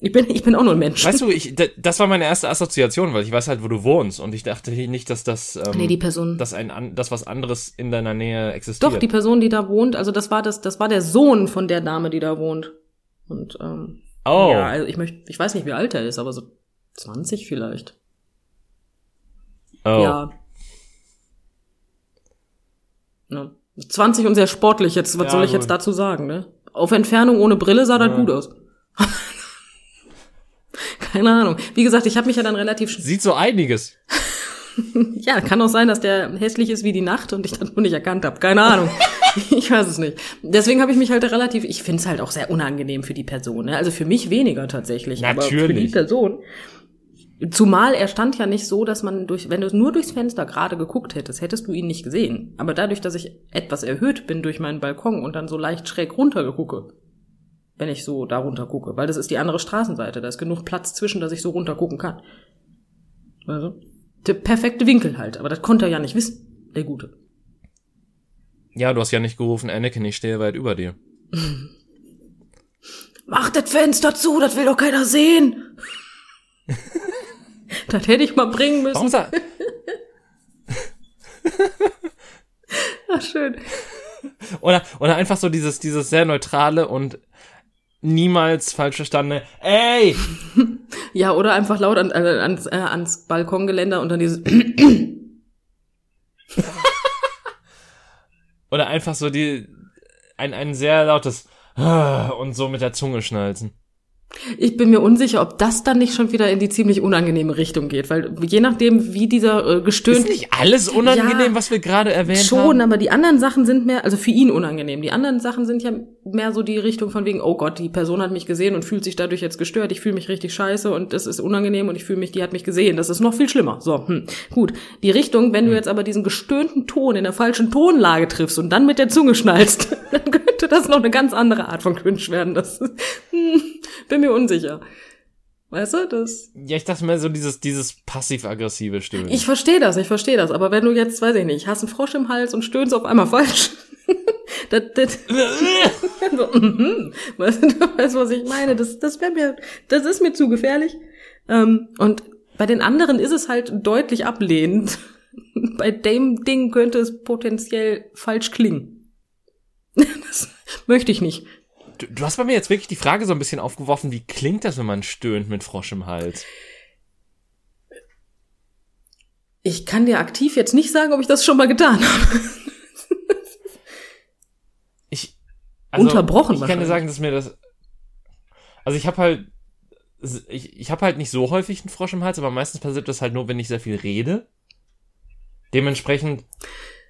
[SPEAKER 2] Ich bin, ich bin auch nur ein Mensch.
[SPEAKER 1] Weißt du, ich, das war meine erste Assoziation, weil ich weiß halt, wo du wohnst und ich dachte nicht, dass das, ähm,
[SPEAKER 2] nee, die Person.
[SPEAKER 1] dass ein, dass was anderes in deiner Nähe existiert.
[SPEAKER 2] Doch, die Person, die da wohnt, also das war das, das war der Sohn von der Dame, die da wohnt. Und ähm,
[SPEAKER 1] oh,
[SPEAKER 2] ja, also ich möchte, ich weiß nicht, wie alt er ist, aber so 20 vielleicht.
[SPEAKER 1] oh.
[SPEAKER 2] Ja. ja. 20 und sehr sportlich jetzt, was
[SPEAKER 1] Ja,
[SPEAKER 2] soll ich
[SPEAKER 1] gut.
[SPEAKER 2] jetzt dazu sagen, ne? Auf Entfernung ohne Brille sah das
[SPEAKER 1] Ja.
[SPEAKER 2] gut aus. Keine Ahnung. Wie gesagt, ich habe mich ja dann relativ
[SPEAKER 1] Sieht so einiges.
[SPEAKER 2] Ja, kann auch sein, dass der hässlich ist wie die Nacht und ich das nur nicht erkannt habe. Keine Ahnung. ich weiß es nicht. Deswegen habe ich mich halt relativ, ich finde es halt auch sehr unangenehm für die Person. Ne? Also für mich weniger tatsächlich. Aber für die
[SPEAKER 1] Natürlich.
[SPEAKER 2] Person. Zumal er stand ja nicht so, dass man durch, wenn du nur durchs Fenster gerade geguckt hättest, hättest du ihn nicht gesehen. Aber dadurch, dass ich etwas erhöht bin durch meinen Balkon und dann so leicht schräg runter gucke, wenn ich so da runter gucke, weil das ist die andere Straßenseite, da ist genug Platz zwischen, dass ich so runter gucken kann. Also, der perfekte Winkel halt, aber das konnte er ja nicht wissen, der Gute.
[SPEAKER 1] Ja, du hast ja nicht gerufen, Anakin, ich stehe weit über dir.
[SPEAKER 2] Mach das Fenster zu, das will doch keiner sehen. das hätte ich mal bringen müssen.
[SPEAKER 1] Warum sag,
[SPEAKER 2] Ach, schön.
[SPEAKER 1] oder, oder einfach so dieses, dieses sehr neutrale und niemals falsch verstandene, ey!
[SPEAKER 2] Ja, oder einfach laut an, äh, ans, äh, ans Balkongeländer und dann dieses
[SPEAKER 1] Oder einfach so die, ein, ein sehr lautes und so mit der Zunge schnalzen.
[SPEAKER 2] Ich bin mir unsicher, ob das dann nicht schon wieder in die ziemlich unangenehme Richtung geht, weil je nachdem, wie dieser äh,
[SPEAKER 1] Ist
[SPEAKER 2] gestöhnt
[SPEAKER 1] nicht alles unangenehm,
[SPEAKER 2] Ja,
[SPEAKER 1] was wir gerade erwähnt
[SPEAKER 2] schon,
[SPEAKER 1] haben?
[SPEAKER 2] aber die anderen Sachen sind mehr, also für ihn unangenehm. Die anderen Sachen sind ja mehr so die Richtung von wegen, oh Gott, die Person hat mich gesehen und fühlt sich dadurch jetzt gestört. Ich fühle mich richtig scheiße und das ist unangenehm und ich fühle mich, die hat mich gesehen. Das ist noch viel schlimmer. So, hm. gut. Die Richtung, wenn du jetzt aber diesen gestöhnten Ton in der falschen Tonlage triffst und dann mit der Zunge schnallst, dann könnte das noch eine ganz andere Art von Cringe werden. Das hm, bin mir unsicher. Weißt du, das.
[SPEAKER 1] Ja, ich dachte mir so dieses, dieses passiv-aggressive Stöhnen.
[SPEAKER 2] Ich verstehe das, ich verstehe das. Aber wenn du jetzt, weiß ich nicht, hast einen Frosch im Hals und stöhnst auf einmal falsch, das, das, so, mhm. weißt du, du weißt, was ich meine? Das, das wäre mir, das ist mir zu gefährlich. Ähm, und bei den anderen ist es halt deutlich ablehnend. Bei dem Ding könnte es potenziell falsch klingen. Das möchte ich nicht.
[SPEAKER 1] Du, du hast bei mir jetzt wirklich die Frage so ein bisschen aufgeworfen, wie klingt das, wenn man stöhnt mit Frosch im Hals?
[SPEAKER 2] Ich kann dir aktiv jetzt nicht sagen, ob ich das schon mal getan habe.
[SPEAKER 1] Ich also,
[SPEAKER 2] Unterbrochen
[SPEAKER 1] Ich kann dir sagen, dass mir das Also ich habe halt ich, ich habe halt nicht so häufig einen Frosch im Hals, aber meistens passiert das halt nur, wenn ich sehr viel rede. Dementsprechend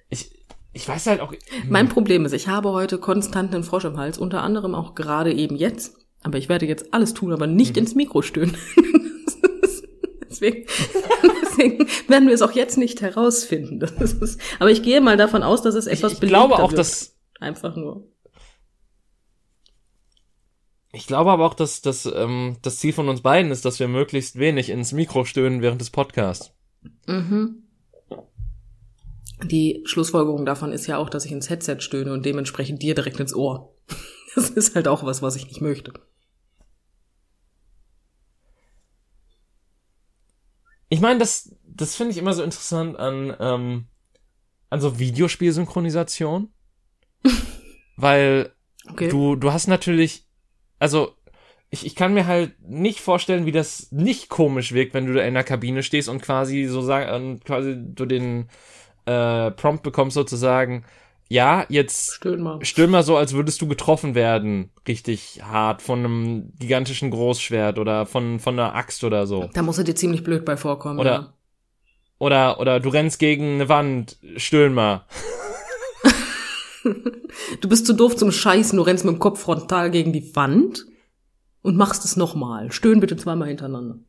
[SPEAKER 1] ich ich weiß halt auch.
[SPEAKER 2] Mein Problem ist, ich habe heute konstant einen Frosch im Hals, unter anderem auch gerade eben jetzt. Aber ich werde jetzt alles tun, aber nicht mhm. ins Mikro stöhnen. deswegen, deswegen werden wir es auch jetzt nicht herausfinden. Ist, aber ich gehe mal davon aus, dass es etwas
[SPEAKER 1] Ich, ich glaube auch, wird. dass
[SPEAKER 2] einfach nur.
[SPEAKER 1] Ich glaube aber auch, dass, dass ähm, das Ziel von uns beiden ist, dass wir möglichst wenig ins Mikro stöhnen während des Podcasts.
[SPEAKER 2] Mhm. Die Schlussfolgerung davon ist ja auch, dass ich ins Headset stöhne und dementsprechend dir direkt ins Ohr. Das ist halt auch was, was ich nicht möchte.
[SPEAKER 1] Ich meine, das, das finde ich immer so interessant an, ähm, an so Videospielsynchronisation. Weil okay. du, du hast natürlich, also ich, ich kann mir halt nicht vorstellen, wie das nicht komisch wirkt, wenn du da in der Kabine stehst und quasi so sagen, quasi du den äh, Prompt bekommst sozusagen, ja, jetzt
[SPEAKER 2] stöhn mal.
[SPEAKER 1] stöhn mal so, als würdest du getroffen werden, richtig hart von einem gigantischen Großschwert oder von von einer Axt oder so.
[SPEAKER 2] Da muss er dir ziemlich blöd bei vorkommen.
[SPEAKER 1] Oder ja. oder oder du rennst gegen eine Wand, stöhn mal.
[SPEAKER 2] du bist zu doof zum Scheißen, du rennst mit dem Kopf frontal gegen die Wand und machst es nochmal. Stöhn bitte zweimal hintereinander.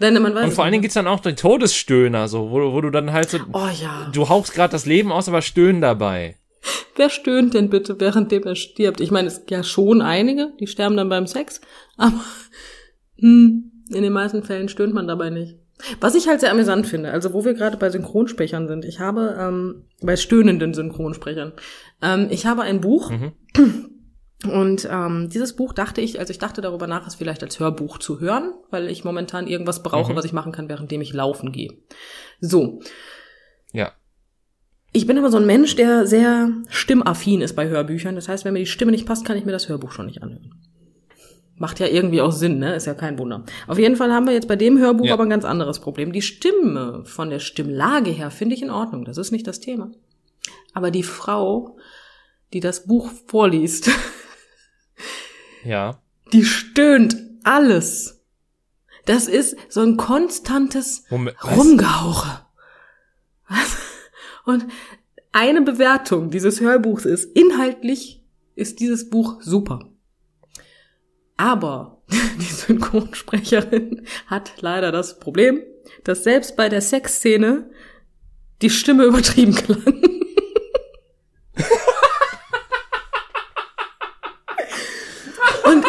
[SPEAKER 1] Denn man weiß und vor allen Dingen gibt's dann auch den Todesstöhner, so, wo, wo du dann halt so,
[SPEAKER 2] oh, ja.
[SPEAKER 1] du hauchst gerade das Leben aus, aber stöhnen dabei.
[SPEAKER 2] Wer stöhnt denn bitte, währenddem er stirbt? Ich meine, es gibt ja schon einige, die sterben dann beim Sex, aber hm, in den meisten Fällen stöhnt man dabei nicht. Was ich halt sehr amüsant finde, also wo wir gerade bei Synchronsprechern sind, ich habe ähm, bei stöhnenden Synchronsprechern, ähm, ich habe ein Buch, mhm. Und ähm, dieses Buch dachte ich, also ich dachte darüber nach, es vielleicht als Hörbuch zu hören, weil ich momentan irgendwas brauche, mhm. was ich machen kann, währenddem ich laufen gehe. So.
[SPEAKER 1] Ja.
[SPEAKER 2] Ich bin aber so ein Mensch, der sehr stimmaffin ist bei Hörbüchern. Das heißt, wenn mir die Stimme nicht passt, kann ich mir das Hörbuch schon nicht anhören. Macht ja irgendwie auch Sinn, ne? Ist ja kein Wunder. Auf jeden Fall haben wir jetzt bei dem Hörbuch ja. aber ein ganz anderes Problem. Die Stimme von der Stimmlage her finde ich in Ordnung. Das ist nicht das Thema. Aber die Frau, die das Buch vorliest,
[SPEAKER 1] Ja.
[SPEAKER 2] Die stöhnt alles. Das ist so ein konstantes Moment, Rumgehauche. Was? Und eine Bewertung dieses Hörbuchs ist, inhaltlich ist dieses Buch super. Aber die Synchronsprecherin hat leider das Problem, dass selbst bei der Sexszene die Stimme übertrieben klang.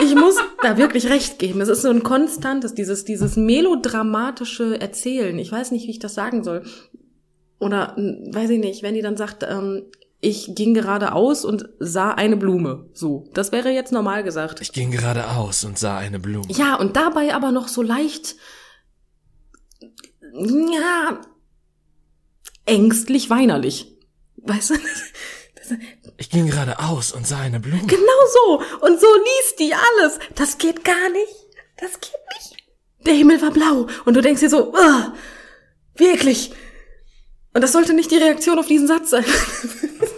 [SPEAKER 2] ich muss da wirklich recht geben. Es ist so ein konstantes, dieses, dieses melodramatische Erzählen. Ich weiß nicht, wie ich das sagen soll. Oder, hm, weiß ich nicht, wenn die dann sagt, ähm, ich ging geradeaus und sah eine Blume. So, das wäre jetzt normal gesagt.
[SPEAKER 1] Ich ging geradeaus und sah eine Blume.
[SPEAKER 2] Ja, und dabei aber noch so leicht, ja, ängstlich weinerlich. Weißt du?
[SPEAKER 1] Ich ging geradeaus und sah eine Blume.
[SPEAKER 2] Genau so. Und so liest die alles. Das geht gar nicht. Das geht nicht. Der Himmel war blau. Und du denkst dir so, wirklich. Und das sollte nicht die Reaktion auf diesen Satz sein.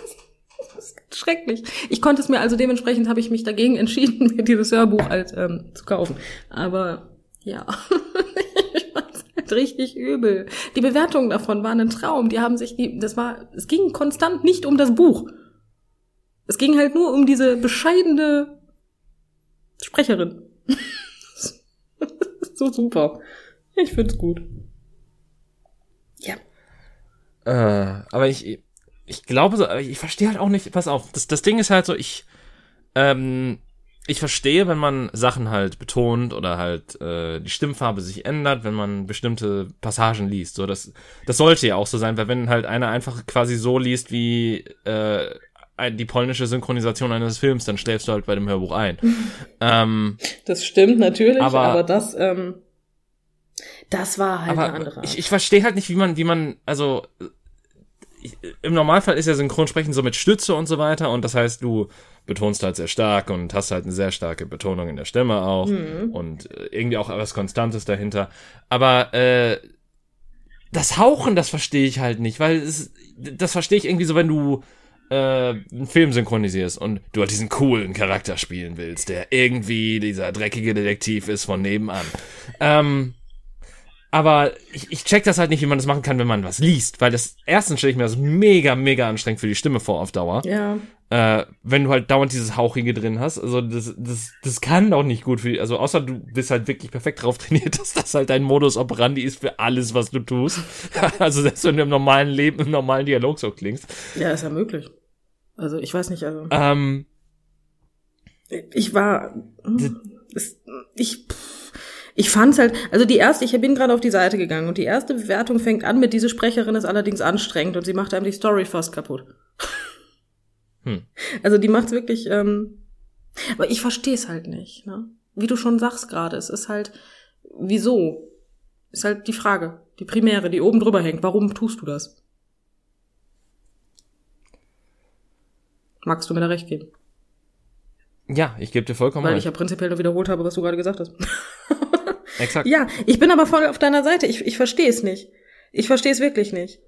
[SPEAKER 2] schrecklich. Ich konnte es mir also dementsprechend habe ich mich dagegen entschieden, mir dieses Hörbuch halt ähm, zu kaufen. Aber ja, ich fand's halt richtig übel. Die Bewertungen davon waren ein Traum. Die haben sich, die, das war, es ging konstant nicht um das Buch. Es ging halt nur um diese bescheidene Sprecherin. so super. Ich find's gut. Ja.
[SPEAKER 1] Äh, aber ich, ich glaube so, ich verstehe halt auch nicht, pass auf, das, das Ding ist halt so, ich, ähm, ich verstehe, wenn man Sachen halt betont oder halt äh, die Stimmfarbe sich ändert, wenn man bestimmte Passagen liest. So, das, das sollte ja auch so sein, weil wenn halt einer einfach quasi so liest, wie äh, die polnische Synchronisation eines Films, dann schläfst du halt bei dem Hörbuch ein. ähm,
[SPEAKER 2] das stimmt natürlich,
[SPEAKER 1] aber,
[SPEAKER 2] aber das, ähm, das war halt eine andere Art.
[SPEAKER 1] Ich, ich verstehe halt nicht, wie man, wie man, also im Normalfall ist ja Synchronsprechen so mit Stütze und so weiter und das heißt, du betonst halt sehr stark und hast halt eine sehr starke Betonung in der Stimme auch mhm. und äh, irgendwie auch was Konstantes dahinter. Aber äh, das Hauchen, das verstehe ich halt nicht, weil es, das verstehe ich irgendwie so, wenn du äh, einen Film synchronisierst und du halt diesen coolen Charakter spielen willst, der irgendwie dieser dreckige Detektiv ist von nebenan. Ähm, aber ich, ich check das halt nicht, wie man das machen kann, wenn man was liest, weil das erstens stelle ich mir das mega, mega anstrengend für die Stimme vor auf Dauer.
[SPEAKER 2] Ja.
[SPEAKER 1] Äh, wenn du halt dauernd dieses Hauchige drin hast. Also das, das, das kann auch nicht gut für, also außer du bist halt wirklich perfekt drauf trainiert, dass das halt dein Modus operandi ist für alles, was du tust. also selbst wenn du im normalen Leben, im normalen Dialog so klingst.
[SPEAKER 2] Ja, ist ja möglich. Also ich weiß nicht, also.
[SPEAKER 1] Ähm,
[SPEAKER 2] ich war, ich, ich fand's halt, also die erste, ich bin gerade auf die Seite gegangen und die erste Bewertung fängt an mit, diese Sprecherin ist allerdings anstrengend und sie macht einem die Story fast kaputt. Hm. Also die macht's wirklich, ähm, aber ich verstehe es halt nicht, ne? Wie du schon sagst gerade, es ist halt, wieso? Ist halt die Frage, die primäre, die oben drüber hängt. Warum tust du das? Magst du mir da recht geben?
[SPEAKER 1] Ja, ich gebe dir vollkommen
[SPEAKER 2] Weil
[SPEAKER 1] recht.
[SPEAKER 2] ich ja prinzipiell nur wiederholt habe, was du gerade gesagt hast.
[SPEAKER 1] Exakt.
[SPEAKER 2] Ja, ich bin aber voll auf deiner Seite. Ich, ich verstehe es nicht. Ich verstehe es wirklich nicht.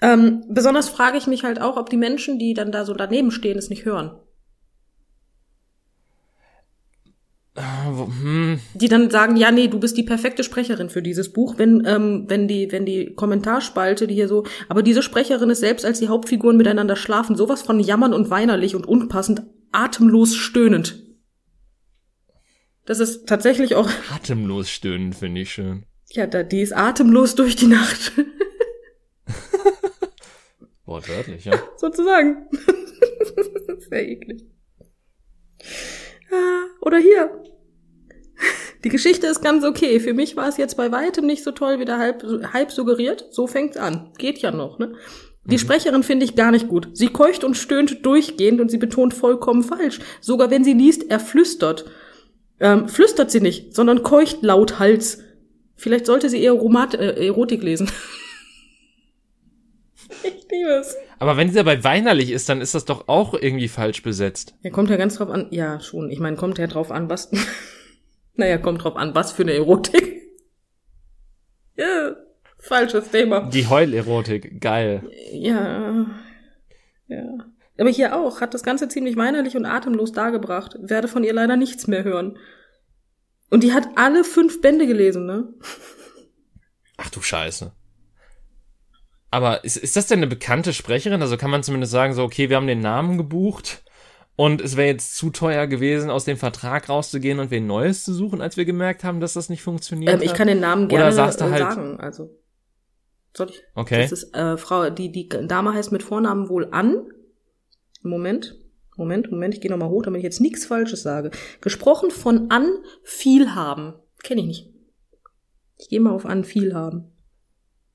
[SPEAKER 2] Ähm, besonders frage ich mich halt auch, ob die Menschen, die dann da so daneben stehen, es nicht hören.
[SPEAKER 1] Hm.
[SPEAKER 2] Die dann sagen, ja, nee, du bist die perfekte Sprecherin für dieses Buch, wenn, ähm, wenn die, wenn die Kommentarspalte, die hier so, aber diese Sprecherin ist selbst, als die Hauptfiguren miteinander schlafen, sowas von jammern und weinerlich und unpassend, atemlos stöhnend. Das ist tatsächlich auch.
[SPEAKER 1] Atemlos stöhnend finde ich schön.
[SPEAKER 2] Ja, da, die ist atemlos durch die Nacht.
[SPEAKER 1] Wortwörtlich, ja.
[SPEAKER 2] Sozusagen. Sehr eklig. Oder hier. Die Geschichte ist ganz okay. Für mich war es jetzt bei weitem nicht so toll, wie der halb, halb suggeriert. So fängt's an. Geht ja noch, ne? Die mhm. Sprecherin finde ich gar nicht gut. Sie keucht und stöhnt durchgehend und sie betont vollkommen falsch. Sogar wenn sie liest, er flüstert. Ähm, flüstert sie nicht, sondern keucht laut Hals. Vielleicht sollte sie eher Romat äh, Erotik lesen. ich liebe es.
[SPEAKER 1] Aber wenn sie dabei weinerlich ist, dann ist das doch auch irgendwie falsch besetzt.
[SPEAKER 2] Ja, kommt ja ganz drauf an. Ja, schon. Ich meine, kommt ja drauf an, was. naja, kommt drauf an, was für eine Erotik. ja, falsches Thema.
[SPEAKER 1] Die Heulerotik, geil.
[SPEAKER 2] Ja. Ja. Aber hier auch, hat das Ganze ziemlich weinerlich und atemlos dargebracht. Werde von ihr leider nichts mehr hören. Und die hat alle fünf Bände gelesen, ne?
[SPEAKER 1] Ach du Scheiße. Aber ist, ist das denn eine bekannte Sprecherin? Also kann man zumindest sagen, so, okay, wir haben den Namen gebucht und es wäre jetzt zu teuer gewesen, aus dem Vertrag rauszugehen und wen Neues zu suchen, als wir gemerkt haben, dass das nicht funktioniert.
[SPEAKER 2] Ähm, ich kann den Namen gerne Oder sagst du halt, sagen. Also soll ich?
[SPEAKER 1] Okay.
[SPEAKER 2] Das ist äh, Frau, die die Dame heißt mit Vornamen wohl an. Moment, Moment, Moment. Ich gehe nochmal hoch, damit ich jetzt nichts Falsches sage. Gesprochen von an viel haben. Kenne ich nicht. Ich gehe mal auf an viel haben.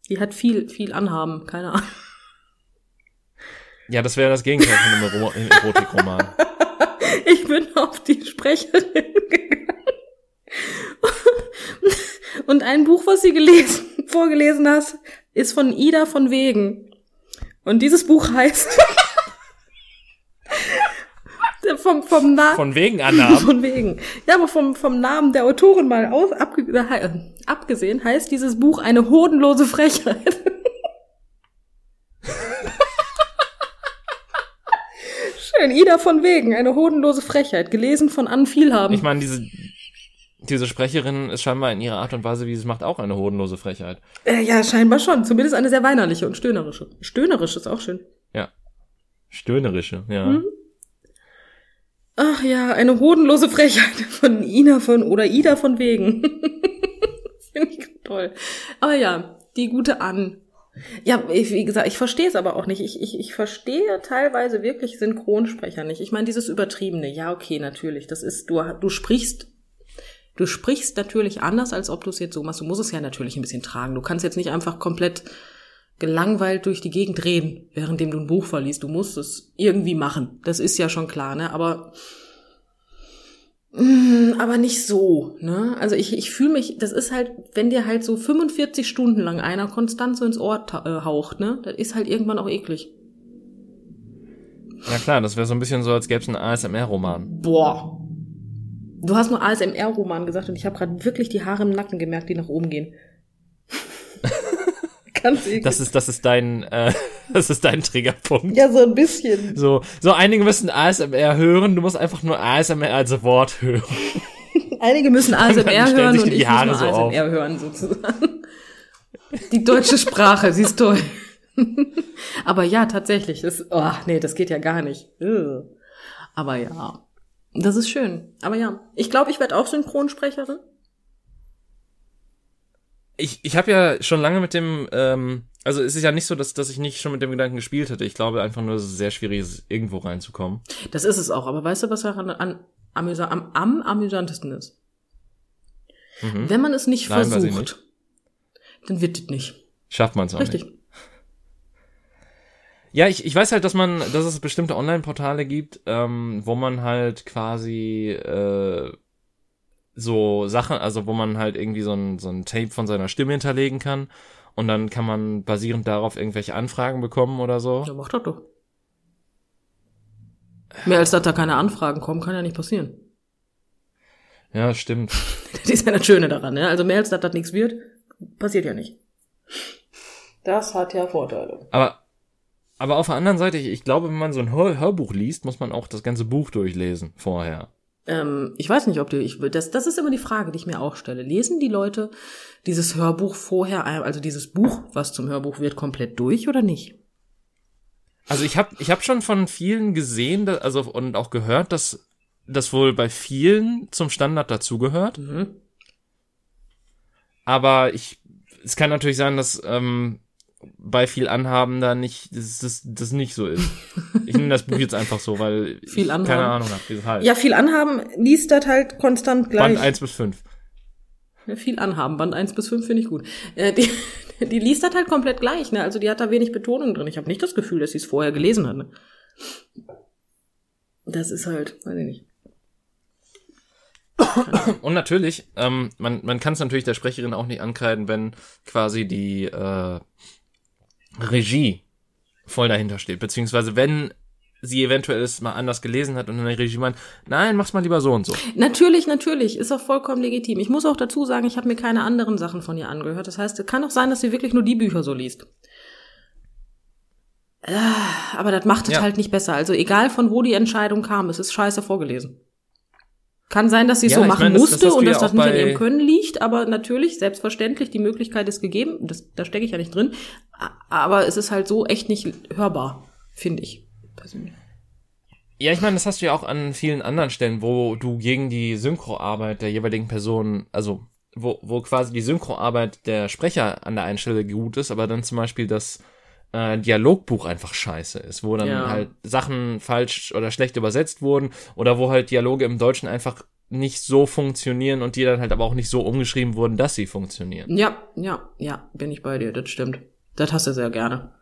[SPEAKER 2] Die hat viel, viel anhaben, keine Ahnung.
[SPEAKER 1] Ja, das wäre das Gegenteil von einem Erotikroman.
[SPEAKER 2] ich bin auf die Sprecherin gegangen. Und ein Buch, was sie gelesen, vorgelesen hast, ist von Ida von Wegen. Und dieses Buch heißt vom, vom Namen.
[SPEAKER 1] Von wegen Annahmen.
[SPEAKER 2] Von wegen. Ja, aber vom, vom Namen der Autorin mal aus, abge, äh, abgesehen, heißt dieses Buch eine hodenlose Frechheit. Schön, Ida von wegen, eine hodenlose Frechheit, gelesen von Ann Vielhaben.
[SPEAKER 1] Ich meine, diese, diese Sprecherin ist scheinbar in ihrer Art und Weise, wie sie es macht, auch eine hodenlose Frechheit.
[SPEAKER 2] Äh, ja, scheinbar schon. Zumindest eine sehr weinerliche und stöhnerische. Stöhnerisch ist auch schön.
[SPEAKER 1] Ja. Stöhnerische, ja. Mhm.
[SPEAKER 2] Ach ja, eine hodenlose Frechheit von Ina von oder Ida von Wegen. Finde ich toll. Aber ja, die gute An. Ja, wie gesagt, ich verstehe es aber auch nicht. Ich, ich, ich verstehe teilweise wirklich Synchronsprecher nicht. Ich meine, dieses Übertriebene, ja, okay, natürlich. Das ist, du, du sprichst, du sprichst natürlich anders, als ob du es jetzt so machst. Du musst es ja natürlich ein bisschen tragen. Du kannst jetzt nicht einfach komplett gelangweilt durch die Gegend reden, währenddem du ein Buch verliest. Du musst es irgendwie machen. Das ist ja schon klar, ne? Aber aber nicht so, ne? Also ich, ich fühle mich, das ist halt, wenn dir halt so 45 Stunden lang einer konstant so ins Ohr äh, haucht, ne? Das ist halt irgendwann auch eklig.
[SPEAKER 1] Ja klar, das wäre so ein bisschen so, als gäbe es einen ASMR-Roman.
[SPEAKER 2] Boah. Du hast nur ASMR-Roman gesagt und ich habe gerade wirklich die Haare im Nacken gemerkt, die nach oben gehen.
[SPEAKER 1] Ganz eklig. Das ist, das ist dein, äh, das ist dein Triggerpunkt.
[SPEAKER 2] Ja, so ein bisschen.
[SPEAKER 1] So, so einige müssen ASMR hören, du musst einfach nur ASMR als Wort hören.
[SPEAKER 2] einige müssen ASMR hören und ich Haare muss nur so ASMR auf. hören, sozusagen. Die deutsche Sprache, sie ist toll. Aber ja, tatsächlich, das, oh, nee, das geht ja gar nicht. Aber ja, das ist schön. Aber ja, ich glaube, ich werde auch Synchronsprecherin
[SPEAKER 1] ich, ich habe ja schon lange mit dem, ähm, also es ist ja nicht so, dass, dass ich nicht schon mit dem Gedanken gespielt hätte. Ich glaube einfach nur, dass es sehr schwierig ist, irgendwo reinzukommen.
[SPEAKER 2] Das ist es auch, aber weißt du, was daran an, amüsa am, am amüsantesten ist? Mhm. Wenn man es nicht Nein, versucht, nicht. dann wird es nicht.
[SPEAKER 1] Schafft man es auch Richtig. nicht. Ja, ich, ich weiß halt, dass man, dass es bestimmte Online-Portale gibt, ähm, wo man halt quasi äh, so Sachen, also wo man halt irgendwie so ein, so ein Tape von seiner Stimme hinterlegen kann und dann kann man basierend darauf irgendwelche Anfragen bekommen oder so.
[SPEAKER 2] Ja, mach das doch. Mehr als dass da keine Anfragen kommen, kann ja nicht passieren.
[SPEAKER 1] Ja, stimmt.
[SPEAKER 2] Das ist ja das Schöne daran, ne? Also mehr als dass das nichts wird, passiert ja nicht. Das hat ja Vorteile.
[SPEAKER 1] Aber, aber auf der anderen Seite, ich, ich glaube, wenn man so ein Hör Hörbuch liest, muss man auch das ganze Buch durchlesen vorher.
[SPEAKER 2] Ähm, ich weiß nicht, ob du, ich, das, das ist immer die Frage, die ich mir auch stelle. Lesen die Leute dieses Hörbuch vorher, also dieses Buch, was zum Hörbuch wird, komplett durch oder nicht?
[SPEAKER 1] Also ich habe ich hab schon von vielen gesehen, dass, also und auch gehört, dass das wohl bei vielen zum Standard dazugehört. Mhm. Aber ich, es kann natürlich sein, dass ähm, bei viel Anhaben da nicht, dass das, das nicht so ist. Ich nehme das Buch jetzt einfach so, weil
[SPEAKER 2] viel ich
[SPEAKER 1] Anhaben. keine Ahnung habe, wie das
[SPEAKER 2] heißt. Ja, viel Anhaben liest das halt konstant gleich.
[SPEAKER 1] Band 1 bis 5.
[SPEAKER 2] Ja, viel Anhaben, Band 1 bis 5 finde ich gut. Äh, die, die liest das halt komplett gleich, ne? Also die hat da wenig Betonung drin. Ich habe nicht das Gefühl, dass sie es vorher gelesen hat. Ne? Das ist halt, weiß ich nicht.
[SPEAKER 1] Und natürlich, ähm, man, man kann es natürlich der Sprecherin auch nicht ankreiden, wenn quasi die äh, Regie voll dahinter steht. Beziehungsweise wenn sie eventuell es mal anders gelesen hat und dann der Regie meint, nein, mach's mal lieber so und so.
[SPEAKER 2] Natürlich, natürlich, ist auch vollkommen legitim. Ich muss auch dazu sagen, ich habe mir keine anderen Sachen von ihr angehört. Das heißt, es kann auch sein, dass sie wirklich nur die Bücher so liest. Äh, aber das macht es ja. halt nicht besser. Also egal von wo die Entscheidung kam, es ist scheiße vorgelesen. Kann sein, dass sie es ja, so machen meine, musste das, und dass das nicht an ihrem Können liegt, aber natürlich, selbstverständlich, die Möglichkeit ist gegeben, das, da stecke ich ja nicht drin, aber es ist halt so echt nicht hörbar, finde ich persönlich.
[SPEAKER 1] Ja, ich meine, das hast du ja auch an vielen anderen Stellen, wo du gegen die Synchroarbeit der jeweiligen Person, also wo, wo quasi die Synchroarbeit der Sprecher an der einen Stelle gut ist, aber dann zum Beispiel das äh, Dialogbuch einfach scheiße ist, wo dann ja. halt Sachen falsch oder schlecht übersetzt wurden oder wo halt Dialoge im Deutschen einfach nicht so funktionieren und die dann halt aber auch nicht so umgeschrieben wurden, dass sie funktionieren.
[SPEAKER 2] Ja, ja, ja, bin ich bei dir, das stimmt. Das hast du sehr gerne.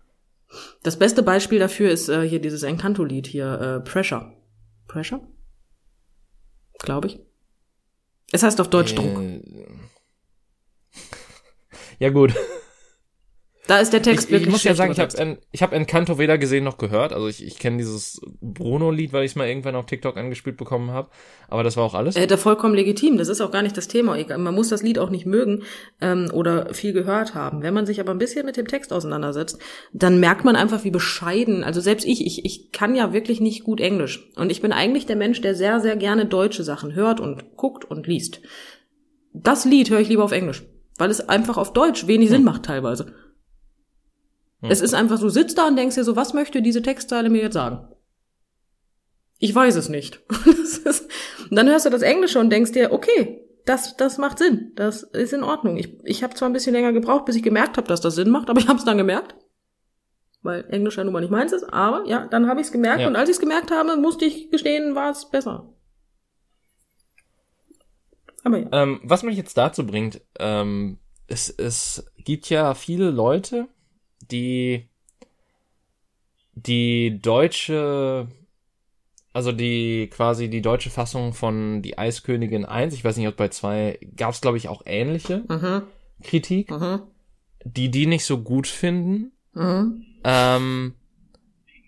[SPEAKER 2] Das beste Beispiel dafür ist äh, hier dieses Encanto-Lied hier, äh, Pressure. Pressure? Glaube ich. Es heißt auf Deutsch äh, Druck.
[SPEAKER 1] Ja gut.
[SPEAKER 2] Da ist der Text
[SPEAKER 1] ich, wirklich Ich muss ja sagen, ich habe ich hab Encanto weder gesehen noch gehört. Also ich, ich kenne dieses Bruno-Lied, weil ich es mal irgendwann auf TikTok angespielt bekommen habe. Aber das war auch alles.
[SPEAKER 2] Äh, da vollkommen legitim. Das ist auch gar nicht das Thema. Man muss das Lied auch nicht mögen ähm, oder viel gehört haben. Wenn man sich aber ein bisschen mit dem Text auseinandersetzt, dann merkt man einfach, wie bescheiden. Also selbst ich, ich, ich kann ja wirklich nicht gut Englisch. Und ich bin eigentlich der Mensch, der sehr, sehr gerne deutsche Sachen hört und guckt und liest. Das Lied höre ich lieber auf Englisch, weil es einfach auf Deutsch wenig hm. Sinn macht teilweise. Hm. Es ist einfach, du sitzt da und denkst dir so, was möchte diese Textzeile mir jetzt sagen? Ich weiß es nicht. ist, und dann hörst du das Englische und denkst dir, okay, das, das macht Sinn. Das ist in Ordnung. Ich, ich habe zwar ein bisschen länger gebraucht, bis ich gemerkt habe, dass das Sinn macht, aber ich habe es dann gemerkt. Weil Englisch ja nun mal nicht meins ist, aber ja, dann habe ich es gemerkt ja. und als ich es gemerkt habe, musste ich gestehen, war es besser.
[SPEAKER 1] Aber ja. Ähm, was mich jetzt dazu bringt, ähm, es, es gibt ja viele Leute, die die deutsche also die quasi die deutsche Fassung von Die Eiskönigin 1, ich weiß nicht, ob bei 2 gab es glaube ich auch ähnliche
[SPEAKER 2] Mhm.
[SPEAKER 1] Kritik,
[SPEAKER 2] Mhm.
[SPEAKER 1] die die nicht so gut finden.
[SPEAKER 2] Mhm.
[SPEAKER 1] Ähm,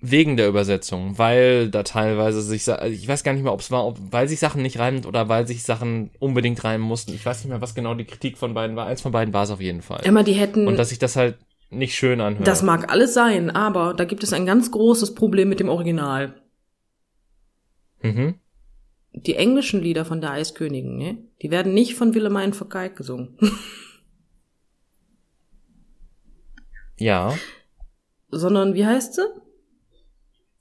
[SPEAKER 1] wegen der Übersetzung, weil da teilweise sich, also ich weiß gar nicht mehr, ob es war, ob, weil sich Sachen nicht reimen oder weil sich Sachen unbedingt reimen mussten. Ich weiß nicht mehr, was genau die Kritik von beiden war. Eins von beiden war es auf jeden Fall.
[SPEAKER 2] Immer die hätten.
[SPEAKER 1] Und dass sich das halt nicht schön anhört.
[SPEAKER 2] Das mag alles sein, aber da gibt es ein ganz großes Problem mit dem Original.
[SPEAKER 1] mhm.
[SPEAKER 2] Die englischen Lieder von der Eiskönigin, ne? Die werden nicht von Wilhelmine Vergeig gesungen.
[SPEAKER 1] Ja,
[SPEAKER 2] Sondern, wie heißt sie?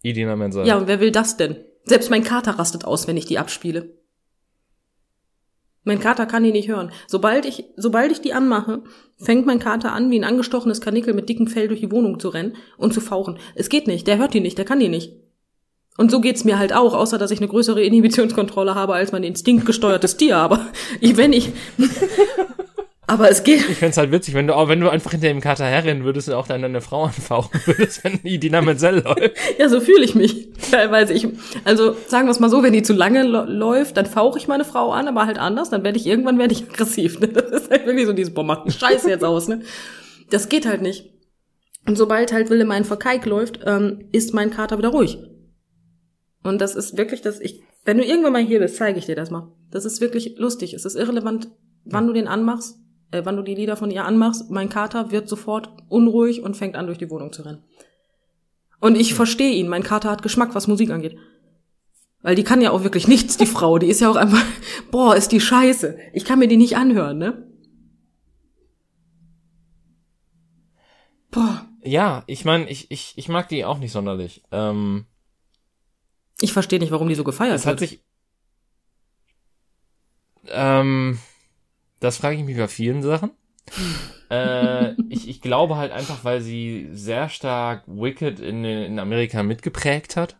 [SPEAKER 1] Idina Mensa.
[SPEAKER 2] Ja, und wer will das denn? Selbst mein Kater rastet aus, wenn ich die abspiele. Mein Kater kann die nicht hören. Sobald ich, sobald ich die anmache, fängt mein Kater an, wie ein angestochenes Kanickel mit dickem Fell durch die Wohnung zu rennen und zu fauchen. Es geht nicht, der hört die nicht, der kann die nicht. Und so geht's mir halt auch, außer dass ich eine größere Inhibitionskontrolle habe als mein instinktgesteuertes Tier. Aber ich, wenn ich, aber es geht.
[SPEAKER 1] Ich fänd's halt witzig, wenn du auch, wenn du einfach hinter dem Kater herrennen würdest und auch dann deine Frau anfauchen würdest, wenn Idina Menzel läuft.
[SPEAKER 2] Ja, so fühle ich mich teilweise. Ich, also sagen wir es mal so, wenn die zu lange läuft, dann fauche ich meine Frau an, aber halt anders. Dann werde ich irgendwann werde ich aggressiv. Ne? Das ist halt wirklich so dieses, boah, macht einen Scheiß jetzt aus. Ne? Das geht halt nicht. Und sobald halt Wille mein Verkeik läuft, ähm, ist mein Kater wieder ruhig. Und das ist wirklich das, ich, wenn du irgendwann mal hier bist, zeige ich dir das mal. Das ist wirklich lustig. Es ist irrelevant, wann du den anmachst, äh, wann du die Lieder von ihr anmachst. Mein Kater wird sofort unruhig und fängt an, durch die Wohnung zu rennen. Und ich verstehe ihn. Mein Kater hat Geschmack, was Musik angeht. Weil die kann ja auch wirklich nichts, die Frau. Die ist ja auch einfach, boah, ist die scheiße. Ich kann mir die nicht anhören, ne? Boah.
[SPEAKER 1] Ja, ich meine, ich, ich, ich mag die auch nicht sonderlich. Ähm,
[SPEAKER 2] Ich verstehe nicht, warum die so gefeiert
[SPEAKER 1] es hat
[SPEAKER 2] wird.
[SPEAKER 1] sich. Ähm, das frage ich mich bei vielen Sachen. äh, ich, ich glaube halt einfach, weil sie sehr stark Wicked in, in Amerika mitgeprägt hat.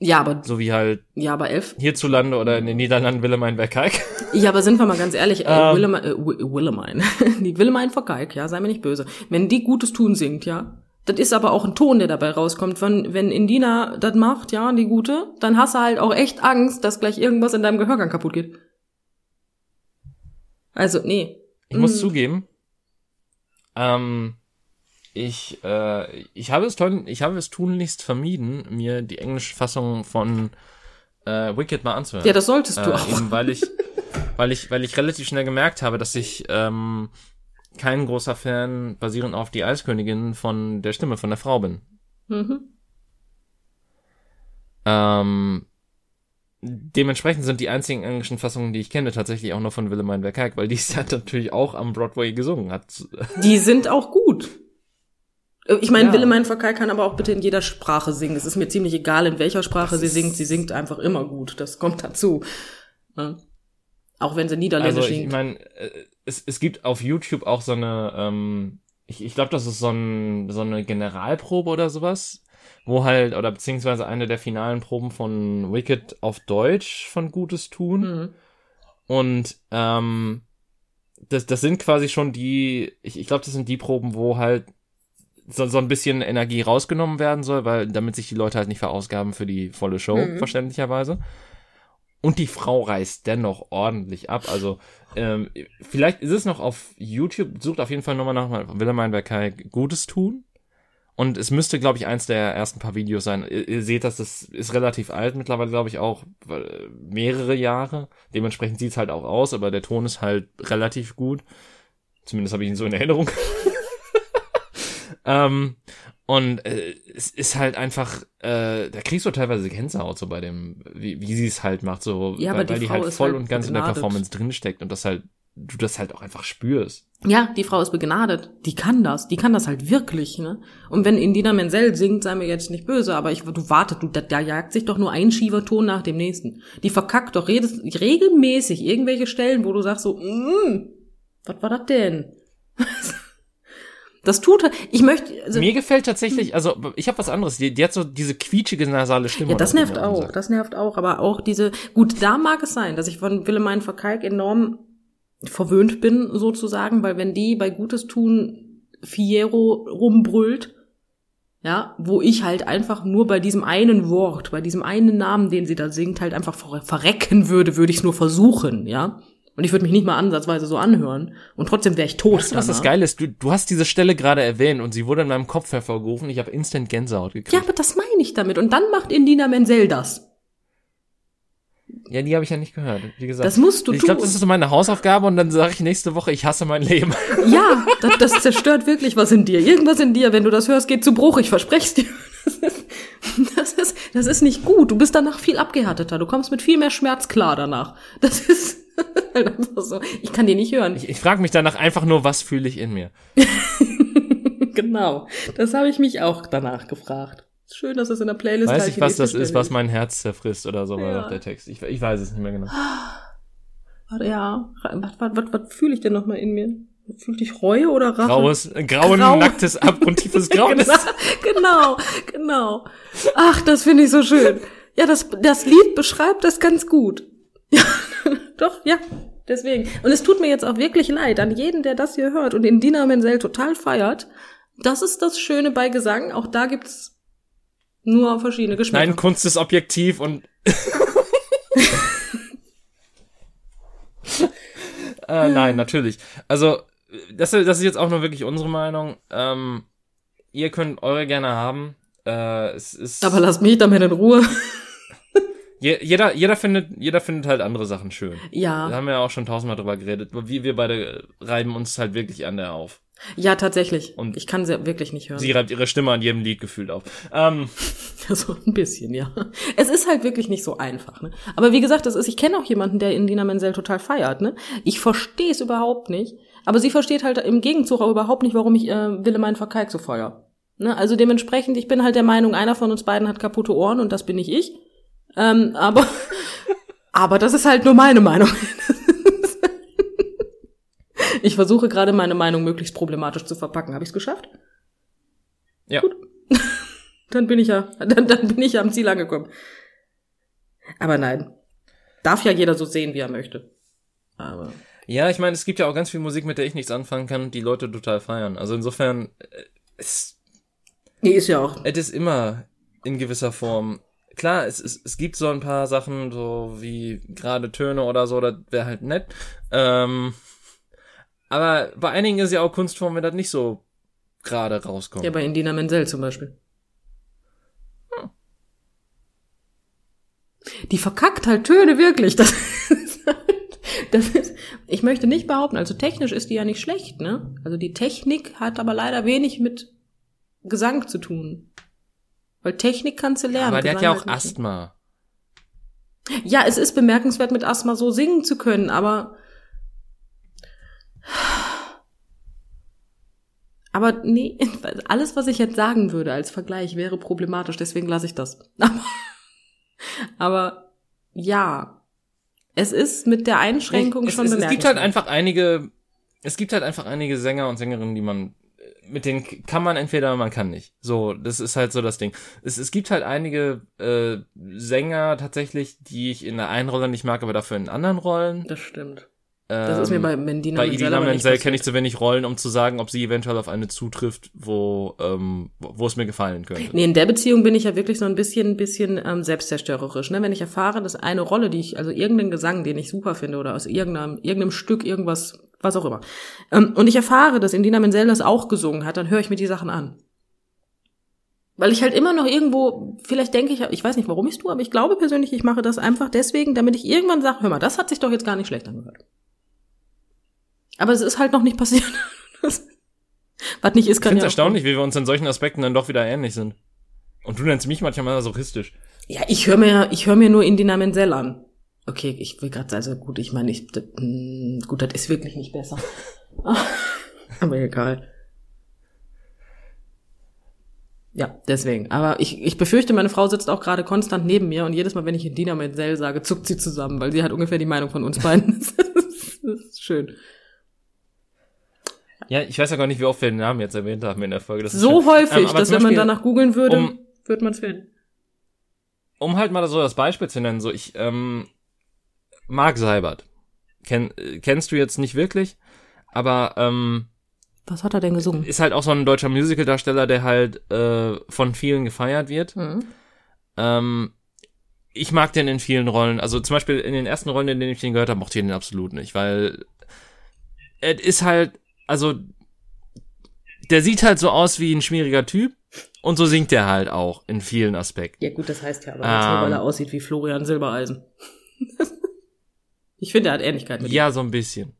[SPEAKER 2] Ja, aber,
[SPEAKER 1] So wie halt
[SPEAKER 2] ja, aber elf.
[SPEAKER 1] hierzulande oder in den Niederlanden Wilhelmine Bergkalk.
[SPEAKER 2] Ja, aber sind wir mal ganz ehrlich, äh,
[SPEAKER 1] Ähm.
[SPEAKER 2] Willemine, äh, Wi- Willemine, die Willemine Vergeig, ja, sei mir nicht böse. Wenn die Gutes tun singt, ja, das ist aber auch ein Ton, der dabei rauskommt. Wenn, wenn Indina das macht, ja, die Gute, dann hast du halt auch echt Angst, dass gleich irgendwas in deinem Gehörgang kaputt geht. Also, nee.
[SPEAKER 1] Ich muss
[SPEAKER 2] Mm.
[SPEAKER 1] zugeben, ähm, ich, äh, ich habe es toll, ich habe es tunlichst vermieden, mir die englische Fassung von äh, Wicked mal anzuhören.
[SPEAKER 2] Ja, das solltest du
[SPEAKER 1] äh,
[SPEAKER 2] auch.
[SPEAKER 1] Eben weil ich, weil ich, weil ich relativ schnell gemerkt habe, dass ich ähm, kein großer Fan basierend auf die Eiskönigin von der Stimme von der Frau bin.
[SPEAKER 2] Mhm.
[SPEAKER 1] Ähm, dementsprechend sind die einzigen englischen Fassungen, die ich kenne, tatsächlich auch nur von Wilhelmine Verkalk, weil die ist ja natürlich auch am Broadway gesungen hat.
[SPEAKER 2] Die sind auch gut. Äh, Ich meine,
[SPEAKER 1] Ja.
[SPEAKER 2] Willemine Verkeil kann aber auch bitte in jeder Sprache singen. Es ist mir ziemlich egal, in welcher Sprache sie singt. Sie singt einfach immer gut. Das kommt dazu. Ja. Auch wenn sie Niederländisch
[SPEAKER 1] Also ich
[SPEAKER 2] singt.
[SPEAKER 1] meine, äh, es, es gibt auf YouTube auch so eine, ähm, ich, ich glaube, das ist so, ein, so eine Generalprobe oder sowas, wo halt, oder beziehungsweise eine der finalen Proben von Wicked auf Deutsch von Gutes tun.
[SPEAKER 2] Mhm.
[SPEAKER 1] Und ähm, das, das sind quasi schon die, ich, ich glaube, das sind die Proben, wo halt so, so ein bisschen Energie rausgenommen werden soll, weil damit sich die Leute halt nicht verausgaben für die volle Show,
[SPEAKER 2] Mhm.
[SPEAKER 1] verständlicherweise. Und die Frau reißt dennoch ordentlich ab. Also ähm, vielleicht ist es noch auf YouTube, sucht auf jeden Fall nochmal nach Wilhelmine Berkay Gutes tun. Und es müsste, glaube ich, eins der ersten paar Videos sein. Ihr, ihr seht das, das ist relativ alt mittlerweile, glaube ich, auch weil, mehrere Jahre. Dementsprechend sieht's halt auch aus, aber der Ton ist halt relativ gut. Zumindest habe ich ihn so in Erinnerung. ähm, und äh, es ist halt einfach, äh, da kriegst du teilweise Gänsehaut so bei dem, wie, wie sie es halt macht, so,
[SPEAKER 2] Ja,
[SPEAKER 1] weil,
[SPEAKER 2] die
[SPEAKER 1] weil die halt voll
[SPEAKER 2] halt
[SPEAKER 1] und ganz in der. Performance drinsteckt und das halt, du das halt auch einfach spürst.
[SPEAKER 2] Ja, die Frau ist begnadet. Die kann das. Die kann das halt wirklich, ne? Und wenn Indina Menzel singt, sei mir jetzt nicht böse, aber ich, du wartet, du, da, da jagt sich doch nur ein schiefer Ton nach dem nächsten. Die verkackt doch redes, regelmäßig irgendwelche Stellen, wo du sagst so, mm, was war das denn? Das tut, ich möchte, also,
[SPEAKER 1] Mir gefällt tatsächlich, also ich habe was anderes, die, die hat so diese quietschige nasale Stimme.
[SPEAKER 2] Ja, das nervt auch. Das nervt auch. Aber auch diese, gut, da mag es sein, dass ich von Willemine Verkalk enorm verwöhnt bin, sozusagen, weil wenn die bei Gutes tun Fiero rumbrüllt. Ja, wo ich halt einfach nur bei diesem einen Wort, bei diesem einen Namen, den sie da singt, halt einfach verrecken würde, würde ich es nur versuchen, ja. Und ich würde mich nicht mal ansatzweise so anhören. Und trotzdem wäre ich tot.
[SPEAKER 1] Weißt du, was das Geile ist? Du, du hast diese Stelle gerade erwähnt und sie wurde in meinem Kopf hervorgerufen. Ich habe instant Gänsehaut gekriegt.
[SPEAKER 2] Ja, aber das meine ich damit. Und dann macht Indina Menzel das.
[SPEAKER 1] Ja, die habe ich ja nicht gehört. Wie gesagt.
[SPEAKER 2] Das musst du
[SPEAKER 1] Ich glaube, das ist so meine Hausaufgabe und dann sage ich nächste Woche, ich hasse mein Leben.
[SPEAKER 2] Ja, das, das zerstört wirklich was in dir. Irgendwas in dir, wenn du das hörst, geht zu Bruch. Ich verspreche dir. Das ist, das ist, das ist nicht gut. Du bist danach viel abgehärteter. Du kommst mit viel mehr Schmerz klar danach. Das ist halt einfach so. Ich kann dir nicht hören.
[SPEAKER 1] Ich, ich frage mich danach einfach nur, was fühle ich in mir?
[SPEAKER 2] genau. Das habe ich mich auch danach gefragt. Schön, dass es in der Playlist
[SPEAKER 1] Weiß
[SPEAKER 2] halt
[SPEAKER 1] ich, was das ist, was mein Herz zerfrisst oder so, war
[SPEAKER 2] Ja.
[SPEAKER 1] doch der Text. Ich, ich weiß es nicht mehr genau.
[SPEAKER 2] Warte, ja. Was, was, was, was fühle ich denn nochmal in mir? Fühlt dich Reue oder Rache?
[SPEAKER 1] Graues, grauen,
[SPEAKER 2] Grau.
[SPEAKER 1] nacktes, abgrundtiefes Grauen.
[SPEAKER 2] genau, genau, genau. Ach, das finde ich so schön. Ja, das, das Lied beschreibt das ganz gut. Ja, doch, ja. Deswegen. Und es tut mir jetzt auch wirklich leid an jeden, der das hier hört und den Dina Menzel total feiert. Das ist das Schöne bei Gesang. Auch da gibt's nur verschiedene Geschmäcker.
[SPEAKER 1] Nein, Kunst ist objektiv und. äh, nein, natürlich. Also, das, das ist jetzt auch nur wirklich unsere Meinung. Ähm, ihr könnt eure gerne haben. Äh, es ist.
[SPEAKER 2] Aber lass mich damit in Ruhe.
[SPEAKER 1] je, jeder, jeder findet, jeder findet halt andere Sachen schön. Da
[SPEAKER 2] Ja,
[SPEAKER 1] haben wir ja auch schon tausendmal drüber geredet. Wie wir beide reiben uns halt wirklich an der auf.
[SPEAKER 2] Ja, tatsächlich.
[SPEAKER 1] Und-
[SPEAKER 2] ich kann sie wirklich nicht hören.
[SPEAKER 1] Sie reibt ihre Stimme an jedem Lied gefühlt auf. Ähm,
[SPEAKER 2] So ein bisschen, ja. Es ist halt wirklich nicht so einfach, ne? Aber wie gesagt, das ist, ich kenne auch jemanden, der Indina Menzel total feiert, ne? Ich verstehe es überhaupt nicht. Aber sie versteht halt im Gegenzug auch überhaupt nicht, warum ich äh, Willemein Verkalk so feuer. Ne? Also dementsprechend, ich bin halt der Meinung, einer von uns beiden hat kaputte Ohren und das bin nicht ich. Ähm, aber, aber das ist halt nur meine Meinung. Ich versuche gerade meine Meinung möglichst problematisch zu verpacken. Habe ich es geschafft?
[SPEAKER 1] ja.
[SPEAKER 2] Dann bin ich ja, dann, dann bin ich ja am Ziel angekommen. Aber nein. Darf ja jeder so sehen, wie er möchte. Aber.
[SPEAKER 1] Ja, ich meine, es gibt ja auch ganz viel Musik, mit der ich nichts anfangen kann, die Leute total feiern. Also insofern, äh, es,
[SPEAKER 2] Nee, ist ja auch.
[SPEAKER 1] es ist immer in gewisser Form. Klar, es, es, es gibt so ein paar Sachen, so wie gerade Töne oder so, das wäre halt nett. Ähm, aber bei einigen ist ja auch Kunstform, wenn das nicht so gerade rauskommt.
[SPEAKER 2] Ja, bei Indina Menzel zum Beispiel. Die verkackt halt Töne wirklich. Das ist, halt, das ist, ich möchte nicht behaupten, also technisch ist die ja nicht schlecht, ne? Also die Technik hat aber leider wenig mit Gesang zu tun. Weil Technik kannst du lernen.
[SPEAKER 1] aber der hat
[SPEAKER 2] Gesang
[SPEAKER 1] ja auch
[SPEAKER 2] halt.
[SPEAKER 1] Asthma.
[SPEAKER 2] Ja, es ist bemerkenswert, mit Asthma so singen zu können, aber. Aber nee, alles, was ich jetzt sagen würde als Vergleich, wäre problematisch, deswegen lasse ich das. Aber, aber ja, es ist mit der Einschränkung
[SPEAKER 1] es,
[SPEAKER 2] schon
[SPEAKER 1] es, es gibt halt
[SPEAKER 2] bemerkenswert.
[SPEAKER 1] einfach einige, es gibt halt einfach einige Sänger und Sängerinnen, die man, mit denen kann man entweder, man kann nicht. So, das ist halt so das Ding. Es, es gibt halt einige äh, Sänger tatsächlich, die ich in der einen Rolle nicht mag, aber dafür in anderen Rollen.
[SPEAKER 2] Das stimmt. Das ist mir
[SPEAKER 1] Ähm,
[SPEAKER 2] bei Mendina
[SPEAKER 1] bei
[SPEAKER 2] Menzel
[SPEAKER 1] Idina Menzel kenne ich zu wenig Rollen, um zu sagen, ob sie eventuell auf eine zutrifft, wo, ähm, wo wo es mir gefallen könnte.
[SPEAKER 2] Nee, in der Beziehung bin ich ja wirklich so ein bisschen, bisschen ähm, selbstzerstörerisch. Ne? Wenn ich erfahre, dass eine Rolle, die ich, also irgendeinen Gesang, den ich super finde, oder aus irgendeinem, irgendeinem Stück, irgendwas, was auch immer, ähm, und ich erfahre, dass Indina Menzel das auch gesungen hat, dann höre ich mir die Sachen an. Weil ich halt immer noch irgendwo, vielleicht denke ich, ich weiß nicht, warum ich es tue, aber ich glaube persönlich, ich mache das einfach deswegen, damit ich irgendwann sage, hör mal, das hat sich doch jetzt gar nicht schlecht angehört. Aber es ist halt noch nicht passiert. was nicht ist,
[SPEAKER 1] Ich
[SPEAKER 2] kann
[SPEAKER 1] finde
[SPEAKER 2] ja
[SPEAKER 1] es erstaunlich, wie wir uns in solchen Aspekten dann doch wieder ähnlich sind. Und du nennst mich manchmal masochistisch.
[SPEAKER 2] Ja, ich höre mir, ich höre mir nur Indina Menzel an. Okay, ich will gerade, also gut, ich meine, ich, mh, gut, das ist wirklich nicht besser. Aber egal. Ja, deswegen. Aber ich, ich befürchte, meine Frau sitzt auch gerade konstant neben mir und jedes Mal, wenn ich Indina Menzel sage, zuckt sie zusammen, weil sie hat ungefähr die Meinung von uns beiden. das ist schön.
[SPEAKER 1] Ja, ich weiß ja gar nicht, wie oft wir den Namen jetzt erwähnt haben in der Folge.
[SPEAKER 2] So
[SPEAKER 1] schön.
[SPEAKER 2] häufig,
[SPEAKER 1] Ähm,
[SPEAKER 2] dass wenn man
[SPEAKER 1] Beispiel,
[SPEAKER 2] danach googeln würde,
[SPEAKER 1] um-
[SPEAKER 2] würde man es finden.
[SPEAKER 1] Um halt mal so das Beispiel zu nennen, so ich, ähm, Marc Seibert. Kenn, äh, kennst du jetzt nicht wirklich, aber, ähm,
[SPEAKER 2] Was hat er denn gesungen?
[SPEAKER 1] Ist halt auch so ein deutscher Musicaldarsteller, der halt äh, von vielen gefeiert wird.
[SPEAKER 2] Mhm.
[SPEAKER 1] Ähm, ich mag den in vielen Rollen. Also zum Beispiel in den ersten Rollen, in denen ich den gehört habe, mochte ich den absolut nicht, weil es ist halt, also der sieht halt so aus wie ein schmieriger Typ und so singt er halt auch in vielen Aspekten.
[SPEAKER 2] Ja gut, das heißt ja aber nicht nur,
[SPEAKER 1] Ähm.
[SPEAKER 2] weil er aussieht wie Florian Silbereisen. ich finde, er hat Ähnlichkeit mit ihm.
[SPEAKER 1] Ja, so ein bisschen.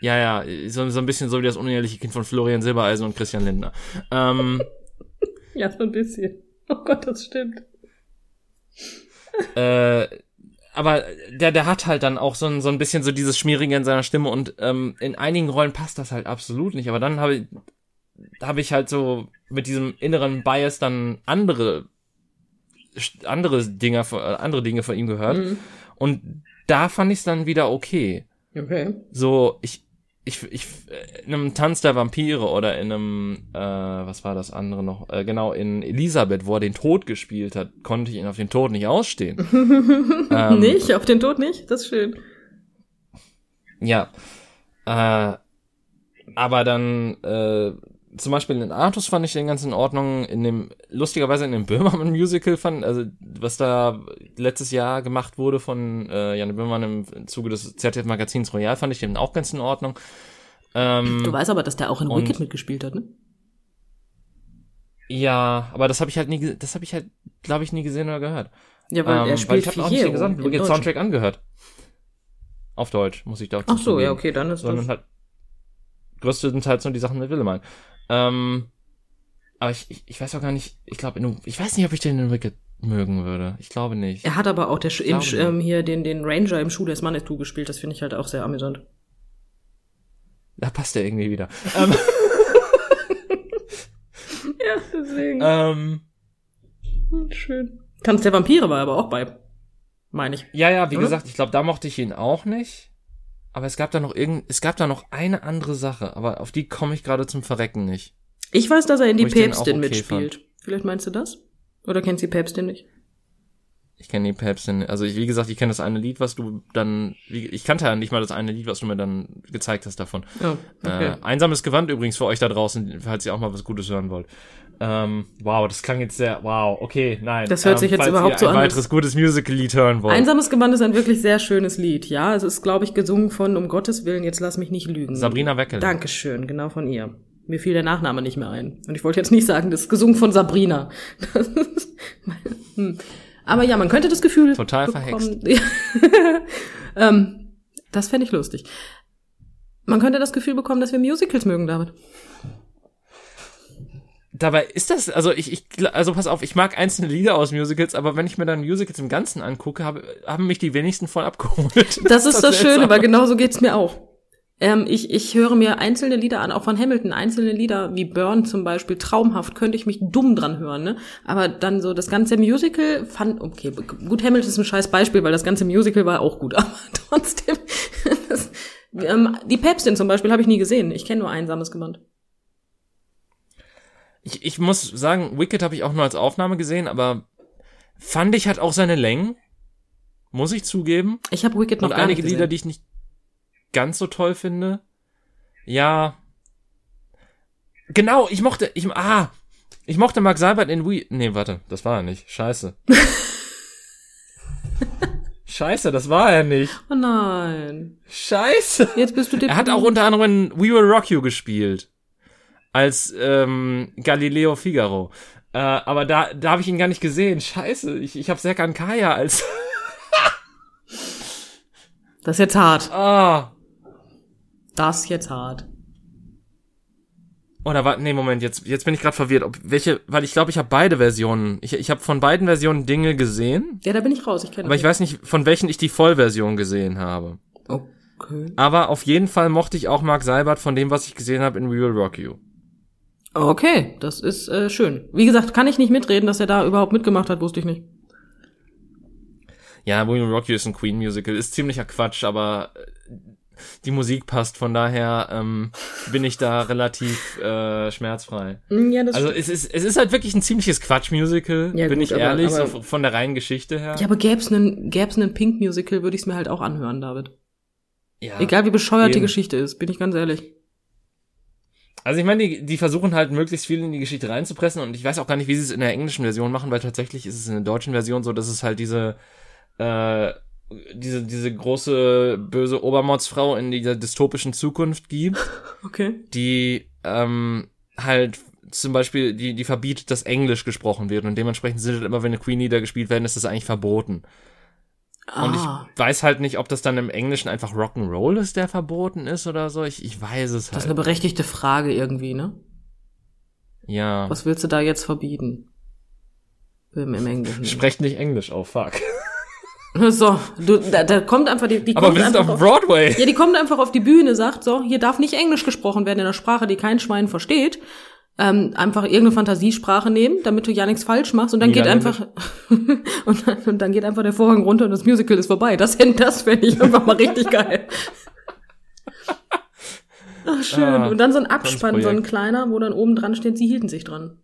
[SPEAKER 1] Ja, ja, so, so ein bisschen so wie das uneheliche Kind von Florian Silbereisen und Christian Lindner. Ähm,
[SPEAKER 2] Ja, so ein bisschen. Oh Gott, das stimmt.
[SPEAKER 1] äh, aber der, der hat halt dann auch so ein, so ein bisschen so dieses Schmierige in seiner Stimme und ähm, in einigen Rollen passt das halt absolut nicht. Aber dann habe ich, habe ich halt so mit diesem inneren Bias dann andere, andere Dinge, äh, andere Dinge von ihm gehört.
[SPEAKER 2] Mhm.
[SPEAKER 1] Und da fand ich es dann wieder okay.
[SPEAKER 2] Okay.
[SPEAKER 1] so, ich, ich, ich, äh, in einem Tanz der Vampire oder in einem, äh, was war das andere noch? Äh, genau, in Elisabeth, wo er den Tod gespielt hat, konnte ich ihn auf den Tod nicht ausstehen. ähm,
[SPEAKER 2] nicht? Auf den Tod nicht? Das ist schön.
[SPEAKER 1] Ja. Äh, aber dann, äh, zum Beispiel in Artus fand ich den ganz in Ordnung. In dem, lustigerweise in dem Böhmermann-Musical fand, also was da letztes Jahr gemacht wurde von äh, Jan Böhmermann im Zuge des ZDF-Magazins Royal, fand ich den auch ganz in Ordnung. Ähm,
[SPEAKER 2] Du weißt aber, dass der auch in
[SPEAKER 1] und-
[SPEAKER 2] Wicked mitgespielt hat, ne?
[SPEAKER 1] Ja, aber das habe ich halt nie, das habe ich halt, glaube ich, nie gesehen oder gehört.
[SPEAKER 2] Ja, weil
[SPEAKER 1] Ähm,
[SPEAKER 2] er spielt
[SPEAKER 1] ich habe auch nicht den gesamten Wicked. Soundtrack angehört. Auf Deutsch, muss ich da
[SPEAKER 2] Ach so, ja, okay, dann ist
[SPEAKER 1] Sondern
[SPEAKER 2] das.
[SPEAKER 1] halt größtenteils nur die Sachen mit Willemann. Ähm, aber ich, ich, ich weiß auch gar nicht, ich glaube, ich weiß nicht, ob ich den in Wicked mögen würde. Ich glaube nicht.
[SPEAKER 2] Er hat aber auch der, Sch- im, ähm, hier den, den Ranger im Schuh des Mannes gespielt. Das finde ich halt auch sehr amüsant.
[SPEAKER 1] Da passt er irgendwie wieder. ähm,
[SPEAKER 2] Ja, deswegen.
[SPEAKER 1] ähm,
[SPEAKER 2] Schön. Tanz der Vampire war aber auch bei. Meine ich.
[SPEAKER 1] ja, ja, wie
[SPEAKER 2] Oder?
[SPEAKER 1] gesagt, ich glaube, da mochte ich ihn auch nicht. Aber es gab da noch irgend, es gab da noch eine andere Sache, aber auf die komme ich gerade zum Verrecken nicht.
[SPEAKER 2] Ich weiß, dass er in die Päpstin
[SPEAKER 1] okay
[SPEAKER 2] mitspielt. Vielleicht meinst du das? Oder kennst du die Päpstin nicht?
[SPEAKER 1] Ich kenne die Päpstin, also ich, wie gesagt, ich kenne das eine Lied, was du dann, ich kannte ja nicht mal das eine Lied, was du mir dann gezeigt hast davon.
[SPEAKER 2] Oh, okay.
[SPEAKER 1] Äh, einsames Gewand übrigens für euch da draußen, falls ihr auch mal was Gutes hören wollt. Ähm, wow, das klang jetzt sehr, wow, okay, nein.
[SPEAKER 2] Das hört
[SPEAKER 1] ähm,
[SPEAKER 2] sich jetzt überhaupt so
[SPEAKER 1] ein
[SPEAKER 2] an,
[SPEAKER 1] weiteres gutes Musical-Lied hören wollt.
[SPEAKER 2] Einsames Gewand ist ein wirklich sehr schönes Lied, ja. Es ist, glaube ich, gesungen von Um Gottes Willen, jetzt lass mich nicht lügen.
[SPEAKER 1] Sabrina Weckel.
[SPEAKER 2] Dankeschön, genau von ihr. Mir fiel der Nachname nicht mehr ein. Und ich wollte jetzt nicht sagen, das ist gesungen von Sabrina. Hm. Aber ja, man könnte das Gefühl
[SPEAKER 1] Total
[SPEAKER 2] bekommen, ähm, das fände ich lustig. Man könnte das Gefühl bekommen, dass wir Musicals mögen, David.
[SPEAKER 1] Dabei ist das, also ich, ich, also pass auf, ich mag einzelne Lieder aus Musicals, aber wenn ich mir dann Musicals im Ganzen angucke, habe, haben mich die wenigsten voll abgeholt.
[SPEAKER 2] Das ist das Schöne, weil genau so geht's mir auch. Ähm, ich, ich höre mir einzelne Lieder an, auch von Hamilton, einzelne Lieder wie Burn zum Beispiel, traumhaft, könnte ich mich dumm dran hören, ne? Aber dann so das ganze Musical fand, okay, gut, Hamilton ist ein scheiß Beispiel, weil das ganze Musical war auch gut, aber trotzdem, das, ähm, die Päpstin zum Beispiel habe ich nie gesehen. Ich kenne nur einsames Gewand.
[SPEAKER 1] Ich, ich muss sagen, Wicked habe ich auch nur als Aufnahme gesehen, aber fand ich hat auch seine Längen. Muss ich zugeben.
[SPEAKER 2] Ich habe Wicked noch
[SPEAKER 1] Und
[SPEAKER 2] gar
[SPEAKER 1] einige. Lieder, die ich nicht ganz so toll finde. Ja. Genau, ich mochte, ich, ah, ich mochte Mark Seibert in We, nee, warte, das war er nicht. Scheiße. Scheiße, das war er nicht.
[SPEAKER 2] Oh nein.
[SPEAKER 1] Scheiße.
[SPEAKER 2] Jetzt bist du
[SPEAKER 1] Er hat auch unter anderem in We Will Rock You gespielt. Als ähm, Galileo Figaro. Äh, aber da, da habe ich ihn gar nicht gesehen. Scheiße, ich, ich habe Serkan Kaya als.
[SPEAKER 2] Das ist jetzt hart.
[SPEAKER 1] Ah.
[SPEAKER 2] Das ist jetzt hart.
[SPEAKER 1] Oder war, nee, Moment, jetzt, jetzt bin ich gerade verwirrt. Ob welche, weil ich glaube, ich habe beide Versionen. Ich, ich habe von beiden Versionen Dinge gesehen,
[SPEAKER 2] Ja, da bin ich raus. Ich kenne
[SPEAKER 1] aber ich weiß nicht, von welchen ich die Vollversion gesehen habe.
[SPEAKER 2] Okay.
[SPEAKER 1] Aber auf jeden Fall mochte ich auch Mark Seibert von dem, was ich gesehen habe in We Will Rock You.
[SPEAKER 2] Okay, das ist äh, schön. Wie gesagt, kann ich nicht mitreden, dass er da überhaupt mitgemacht hat, wusste ich nicht.
[SPEAKER 1] Ja, We Will Rock You ist ein Queen-Musical, ist ziemlicher Quatsch, aber äh, die Musik passt, von daher ähm, bin ich da relativ äh, schmerzfrei.
[SPEAKER 2] Ja, das
[SPEAKER 1] Also es ist, es ist halt wirklich ein ziemliches Quatsch-Musical,
[SPEAKER 2] Ja,
[SPEAKER 1] bin
[SPEAKER 2] gut,
[SPEAKER 1] ich
[SPEAKER 2] aber-
[SPEAKER 1] ehrlich,
[SPEAKER 2] aber-
[SPEAKER 1] so von der reinen Geschichte her.
[SPEAKER 2] ja, aber gäb's nen gäb's nen Pink Musical, würde ich es mir halt auch anhören, David.
[SPEAKER 1] Ja.
[SPEAKER 2] Egal wie bescheuert die
[SPEAKER 1] eben.
[SPEAKER 2] Geschichte ist, bin ich ganz ehrlich.
[SPEAKER 1] Also ich meine, die, die versuchen halt möglichst viel in die Geschichte reinzupressen und ich weiß auch gar nicht, wie sie es in der englischen Version machen, weil tatsächlich ist es in der deutschen Version so, dass es halt diese äh, diese diese große böse Obermordsfrau in dieser dystopischen Zukunft gibt,
[SPEAKER 2] Okay.
[SPEAKER 1] die ähm, halt zum Beispiel die die verbietet, dass Englisch gesprochen wird und dementsprechend sind halt immer, wenn eine Queen Lieder gespielt werden, ist das eigentlich verboten. Und
[SPEAKER 2] Ah,
[SPEAKER 1] ich weiß halt nicht, ob das dann im Englischen einfach Rock'n'Roll ist, der verboten ist oder so. Ich, ich weiß es
[SPEAKER 2] das ist
[SPEAKER 1] halt.
[SPEAKER 2] eine berechtigte Frage irgendwie, ne?
[SPEAKER 1] ja.
[SPEAKER 2] Was willst du da jetzt verbieten? Im, im Englischen.
[SPEAKER 1] Sprecht nicht Englisch, oh fuck.
[SPEAKER 2] So, du, da, da kommt einfach die, die
[SPEAKER 1] Aber wir sind auf Broadway.
[SPEAKER 2] Ja, die kommt einfach auf die Bühne, sagt so, hier darf nicht Englisch gesprochen werden in einer Sprache, die kein Schwein versteht. Ähm, einfach irgendeine Fantasiesprache nehmen, damit du ja nichts falsch machst und dann geht
[SPEAKER 1] Niederländisch.
[SPEAKER 2] einfach und, dann, und dann geht einfach der Vorhang runter und das Musical ist vorbei. Das das fände ich einfach mal richtig geil. Ach, schön.
[SPEAKER 1] Ah,
[SPEAKER 2] und dann so ein Abspann, so ein kleiner, wo dann oben dran steht, sie hielten sich dran.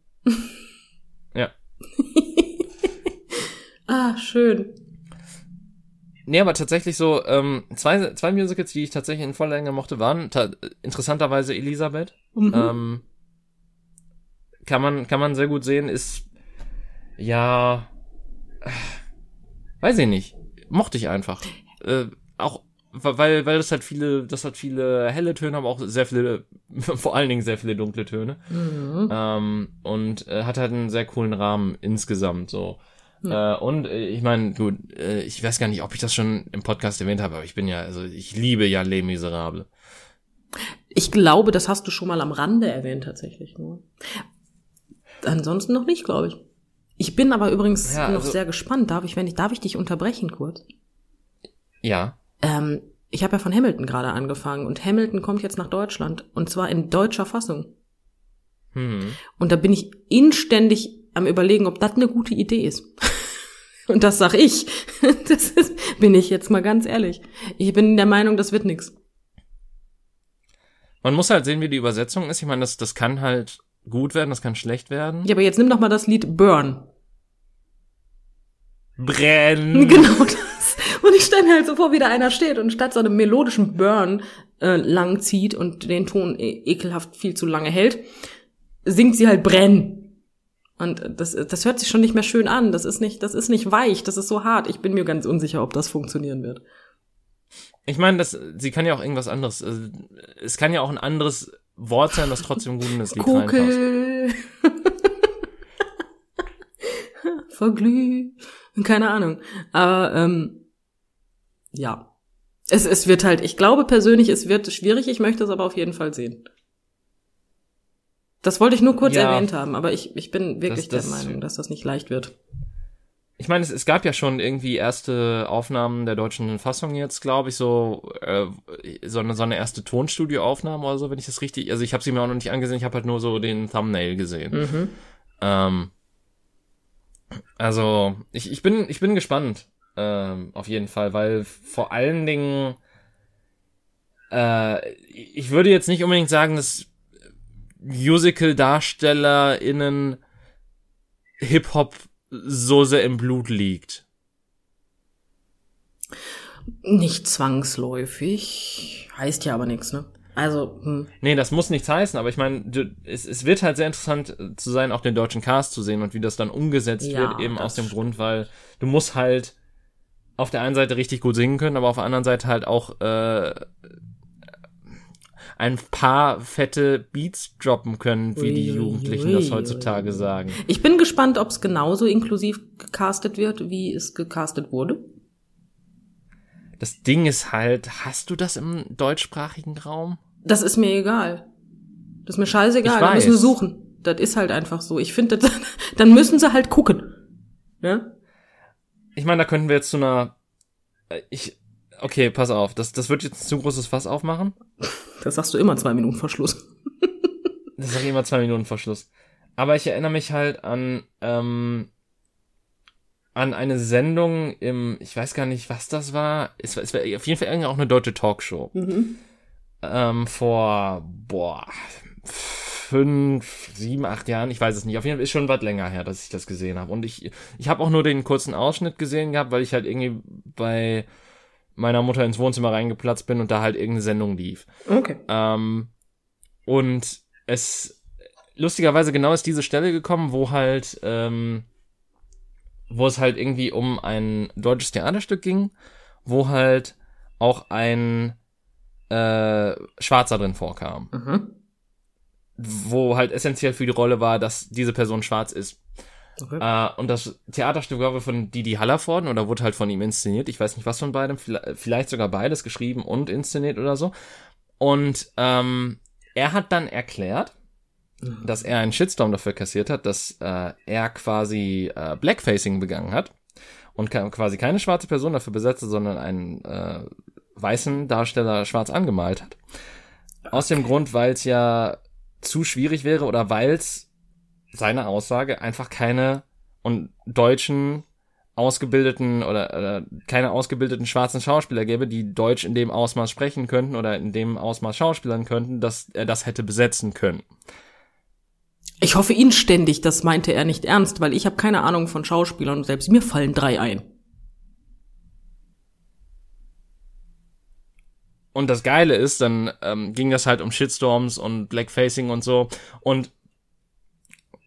[SPEAKER 1] Ja.
[SPEAKER 2] Ah, schön.
[SPEAKER 1] Nee, aber tatsächlich so, ähm, zwei, zwei Musicals, die ich tatsächlich in voller Länge mochte, waren interessanterweise Elisabeth.
[SPEAKER 2] Mhm.
[SPEAKER 1] Ähm, kann man, kann man sehr gut sehen, ist, ja, weiß ich nicht, mochte ich einfach. Äh, auch, weil, weil das hat viele, das hat viele helle Töne, aber auch sehr viele, vor allen Dingen sehr viele dunkle Töne.
[SPEAKER 2] Mhm.
[SPEAKER 1] Ähm, und äh, hat halt einen sehr coolen Rahmen insgesamt so. Äh, und äh, ich meine, gut, äh, ich weiß gar nicht, ob ich das schon im Podcast erwähnt habe, aber ich bin ja, also ich liebe ja Les Miserables.
[SPEAKER 2] Ich glaube, das hast du schon mal am Rande erwähnt tatsächlich. Nur. Ansonsten noch nicht, glaube ich. Ich bin aber übrigens
[SPEAKER 1] Ja,
[SPEAKER 2] noch
[SPEAKER 1] also-
[SPEAKER 2] sehr gespannt. Darf ich, wenn ich, darf ich dich unterbrechen kurz?
[SPEAKER 1] Ja.
[SPEAKER 2] Ähm, ich habe ja von Hamilton gerade angefangen und Hamilton kommt jetzt nach Deutschland und zwar in deutscher Fassung.
[SPEAKER 1] Hm.
[SPEAKER 2] Und da bin ich inständig am überlegen, ob das eine gute Idee ist. Und das sag ich. Das ist, bin ich jetzt mal ganz ehrlich. Ich bin der Meinung, das wird nix.
[SPEAKER 1] Man muss halt sehen, wie die Übersetzung ist. Ich meine, das, das kann halt gut werden, das kann schlecht werden.
[SPEAKER 2] Ja, aber jetzt nimm doch mal das Lied Burn.
[SPEAKER 1] Brennen!
[SPEAKER 2] Genau das. Und ich stelle mir halt so vor, wie da einer steht und statt so einem melodischen Burn äh, lang zieht und den Ton e ekelhaft viel zu lange hält, singt sie halt Brenn. Und das, das hört sich schon nicht mehr schön an. Das ist nicht, das ist nicht weich, das ist so hart. Ich bin mir ganz unsicher, ob das funktionieren wird.
[SPEAKER 1] Ich meine, das, sie kann ja auch irgendwas anderes. Also, es kann ja auch ein anderes Wort sein, das trotzdem gut in das Lied reinpasst.
[SPEAKER 2] Kuckel. Verglüh. Keine Ahnung. Aber ähm, ja. Es, es wird halt, ich glaube persönlich, es wird schwierig, ich möchte es aber auf jeden Fall sehen. Das wollte ich nur kurz
[SPEAKER 1] Ja.
[SPEAKER 2] erwähnt haben, aber ich, ich bin wirklich
[SPEAKER 1] Das- das-
[SPEAKER 2] der Meinung, dass das nicht leicht wird.
[SPEAKER 1] Ich meine, es, es gab ja schon irgendwie erste Aufnahmen der deutschen Fassung jetzt, glaube ich, so äh, so eine so eine erste Tonstudioaufnahme oder so, wenn ich das richtig. Also ich habe sie mir auch noch nicht angesehen, ich habe halt nur so den Thumbnail gesehen.
[SPEAKER 2] Mhm.
[SPEAKER 1] Ähm, also ich, ich bin ich bin gespannt ähm, auf jeden Fall, weil vor allen Dingen äh, ich würde jetzt nicht unbedingt sagen, dass Musical-DarstellerInnen Hip-Hop so sehr im Blut liegt.
[SPEAKER 2] Nicht zwangsläufig. Heißt ja aber nichts, ne? Also, hm.
[SPEAKER 1] Nee, das muss nichts heißen, aber ich meine, du- es, es wird halt sehr interessant äh, zu sein, auch den deutschen Cast zu sehen und wie das dann umgesetzt
[SPEAKER 2] Ja,
[SPEAKER 1] wird, eben aus dem
[SPEAKER 2] stimmt.
[SPEAKER 1] Grund, weil du musst halt auf der einen Seite richtig gut singen können, aber auf der anderen Seite halt auch äh, ein paar fette Beats droppen können, wie die
[SPEAKER 2] Ui, ui,
[SPEAKER 1] Jugendlichen das
[SPEAKER 2] ui,
[SPEAKER 1] heutzutage
[SPEAKER 2] ui.
[SPEAKER 1] sagen.
[SPEAKER 2] ich bin gespannt, ob es genauso inklusiv gecastet wird, wie es gecastet wurde.
[SPEAKER 1] Das Ding ist halt, hast du das im deutschsprachigen Raum?
[SPEAKER 2] Das ist mir egal. Das ist mir scheißegal. Da müssen sie
[SPEAKER 1] weiß.
[SPEAKER 2] suchen. Das ist halt einfach so. Ich finde, das- dann müssen sie halt gucken. Ne?
[SPEAKER 1] Ich meine, da könnten wir jetzt zu einer äh, ich okay, pass auf, das das wird jetzt ein zu großes Fass aufmachen.
[SPEAKER 2] Das sagst du immer zwei Minuten Verschluss.
[SPEAKER 1] Das ist immer zwei Minuten Verschluss. Aber ich erinnere mich halt an, ähm, an eine Sendung im, ich weiß gar nicht, was das war. Es war, es war auf jeden Fall irgendwie auch eine deutsche Talkshow. Ähm, vor, boah, fünf, sieben, acht Jahren, ich weiß es nicht. Auf jeden Fall ist schon was länger her, dass ich das gesehen habe. Und ich, ich habe auch nur den kurzen Ausschnitt gesehen gehabt, weil ich halt irgendwie bei meiner Mutter ins Wohnzimmer reingeplatzt bin und da halt irgendeine Sendung lief.
[SPEAKER 2] Okay.
[SPEAKER 1] Ähm, und es lustigerweise genau ist diese Stelle gekommen, wo halt, ähm, wo es halt irgendwie um ein deutsches Theaterstück ging, wo halt auch ein äh, Schwarzer drin vorkam.
[SPEAKER 2] Mhm.
[SPEAKER 1] Wo halt essentiell für die Rolle war, dass diese Person schwarz ist.
[SPEAKER 2] Okay.
[SPEAKER 1] Äh, und das Theaterstück war von Didi Hallervorden oder wurde halt von ihm inszeniert. Ich weiß nicht, was von beidem. Vielleicht sogar beides geschrieben und inszeniert oder so. Und ähm, er hat dann erklärt, dass er einen Shitstorm dafür kassiert hat, dass äh, er quasi äh, Blackfacing begangen hat und quasi keine schwarze Person dafür besetzte, sondern einen äh, weißen Darsteller schwarz angemalt hat. Aus dem Grund, weil es ja zu schwierig wäre oder weil es seine Aussage einfach keine und deutschen ausgebildeten oder, oder keine ausgebildeten schwarzen Schauspieler gäbe, die Deutsch in dem Ausmaß sprechen könnten oder in dem Ausmaß schauspielern könnten, dass er das hätte besetzen können.
[SPEAKER 2] Ich hoffe inständig, das meinte er nicht ernst, weil ich habe keine Ahnung von Schauspielern und selbst mir fallen drei ein.
[SPEAKER 1] Und das Geile ist, dann ähm, ging das halt um Shitstorms und Blackfacing und so. Und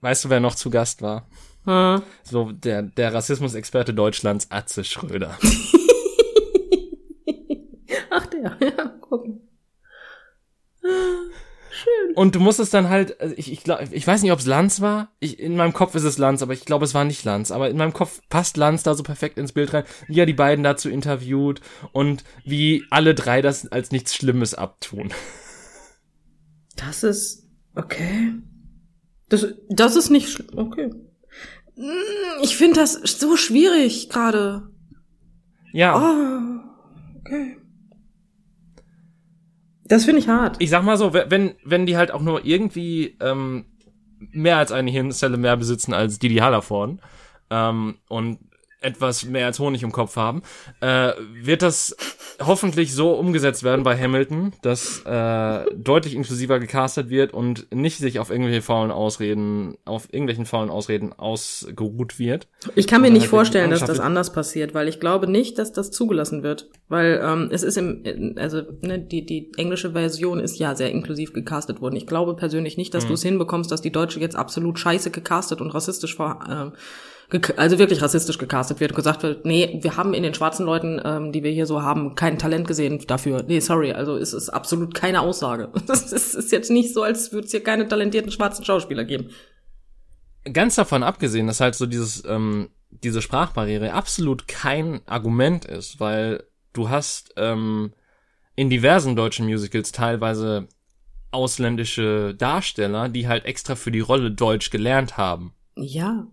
[SPEAKER 1] weißt du, wer noch zu Gast war?
[SPEAKER 2] Hm.
[SPEAKER 1] So der, der Rassismusexperte Deutschlands, Atze Schröder.
[SPEAKER 2] Ach der, ja, gucken.
[SPEAKER 1] Schön. Und du musst es dann halt, also ich, ich, glaub, ich weiß nicht, ob es Lanz war. Ich, in meinem Kopf ist es Lanz, aber ich glaube, es war nicht Lanz. Aber in meinem Kopf passt Lanz da so perfekt ins Bild rein, wie er die beiden dazu interviewt und wie alle drei das als nichts Schlimmes abtun.
[SPEAKER 2] Das ist okay. Das, das ist nicht schlimm. Okay. Hm, ich finde das so schwierig gerade.
[SPEAKER 1] Ja.
[SPEAKER 2] Oh, okay. Das finde ich hart.
[SPEAKER 1] Ich sag mal so, wenn, wenn die halt auch nur irgendwie ähm, mehr als eine Hirnzelle mehr besitzen als Didi Hallervorden ähm, und etwas mehr als Honig im Kopf haben, äh, wird das hoffentlich so umgesetzt werden bei Hamilton, dass äh, deutlich inklusiver gecastet wird und nicht sich auf irgendwelche faulen Ausreden, auf irgendwelchen faulen Ausreden ausgeruht wird.
[SPEAKER 2] Ich kann mir nicht halt vorstellen, dass das anders passiert, weil ich glaube nicht, dass das zugelassen wird, weil ähm, es ist im, also ne, die die englische Version ist ja sehr inklusiv gecastet worden. Ich glaube persönlich nicht, dass mhm. du es hinbekommst, dass die deutsche jetzt absolut scheiße gecastet und rassistisch vor äh, also wirklich rassistisch gecastet wird und gesagt wird, nee, wir haben in den schwarzen Leuten, ähm, die wir hier so haben, kein Talent gesehen dafür. Nee, sorry, also es ist absolut keine Aussage. Es ist jetzt nicht so, als würde es hier keine talentierten schwarzen Schauspieler geben.
[SPEAKER 1] Ganz davon abgesehen, dass halt so dieses, ähm, diese Sprachbarriere absolut kein Argument ist, weil du hast ähm, in diversen deutschen Musicals teilweise ausländische Darsteller, die halt extra für die Rolle Deutsch gelernt haben.
[SPEAKER 2] Ja,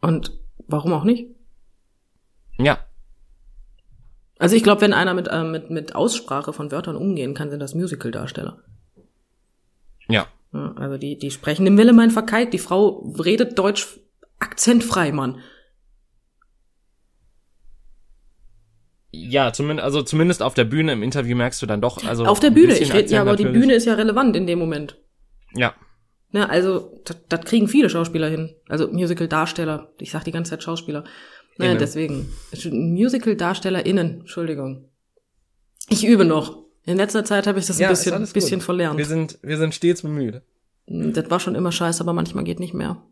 [SPEAKER 2] und warum auch nicht?
[SPEAKER 1] Ja.
[SPEAKER 2] Also ich glaube, wenn einer mit, äh, mit, mit Aussprache von Wörtern umgehen kann, sind das Musical-Darsteller.
[SPEAKER 1] Ja.
[SPEAKER 2] ja. Also die, die sprechen im Wille mein Verkeit. Die Frau redet Deutsch akzentfrei, Mann.
[SPEAKER 1] Ja, zumindest, also zumindest auf der Bühne im Interview merkst du dann doch, also.
[SPEAKER 2] Auf der Bühne, ich rede, ja, aber die Bühne ist ja relevant in dem Moment.
[SPEAKER 1] Ja.
[SPEAKER 2] Ne, also, das, kriegen viele Schauspieler hin. Also Musical-Darsteller. Ich sag die ganze Zeit Schauspieler. Ne, deswegen. Musical-DarstellerInnen, Entschuldigung. Ich übe noch. In letzter Zeit habe ich das ja, ein bisschen, bisschen verlernt.
[SPEAKER 1] Wir sind, wir sind stets bemüht.
[SPEAKER 2] Das war schon immer scheiße, aber manchmal geht nicht mehr.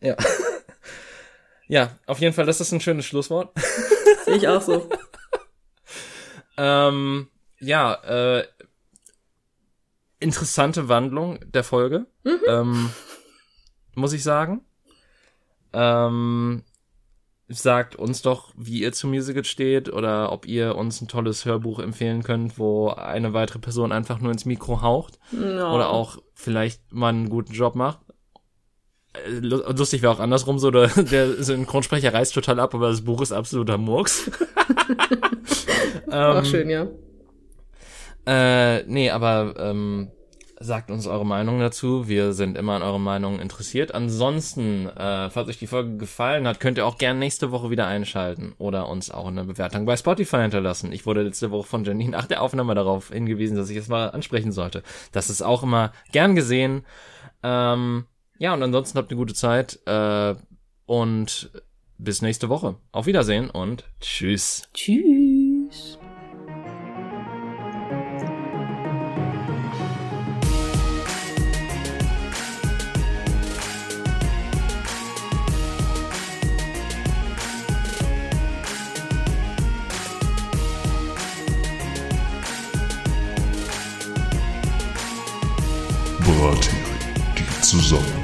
[SPEAKER 1] Ja. ja, auf jeden Fall, das ist ein schönes Schlusswort.
[SPEAKER 2] Sehe ich auch so.
[SPEAKER 1] ähm, ja, äh, interessante Wandlung der Folge, mhm. ähm, muss ich sagen. Ähm, sagt uns doch, wie ihr zu Musical steht oder ob ihr uns ein tolles Hörbuch empfehlen könnt, wo eine weitere Person einfach nur ins Mikro haucht no. oder auch vielleicht mal einen guten Job macht. Äh, lustig wäre auch andersrum so, der, der Synchronsprecher reißt total ab, aber das Buch ist absoluter Murks.
[SPEAKER 2] ähm, auch schön, ja.
[SPEAKER 1] Äh, nee, aber ähm, sagt uns eure Meinung dazu. Wir sind immer an euren Meinungen interessiert. Ansonsten, äh, falls euch die Folge gefallen hat, könnt ihr auch gerne nächste Woche wieder einschalten oder uns auch eine Bewertung bei Spotify hinterlassen. Ich wurde letzte Woche von Jenny nach der Aufnahme darauf hingewiesen, dass ich es mal ansprechen sollte. Das ist auch immer gern gesehen. Ähm, ja, und ansonsten habt eine gute Zeit äh, und bis nächste Woche. Auf Wiedersehen und tschüss.
[SPEAKER 2] Tschüss.
[SPEAKER 3] Brathering, die Zusammenkunft.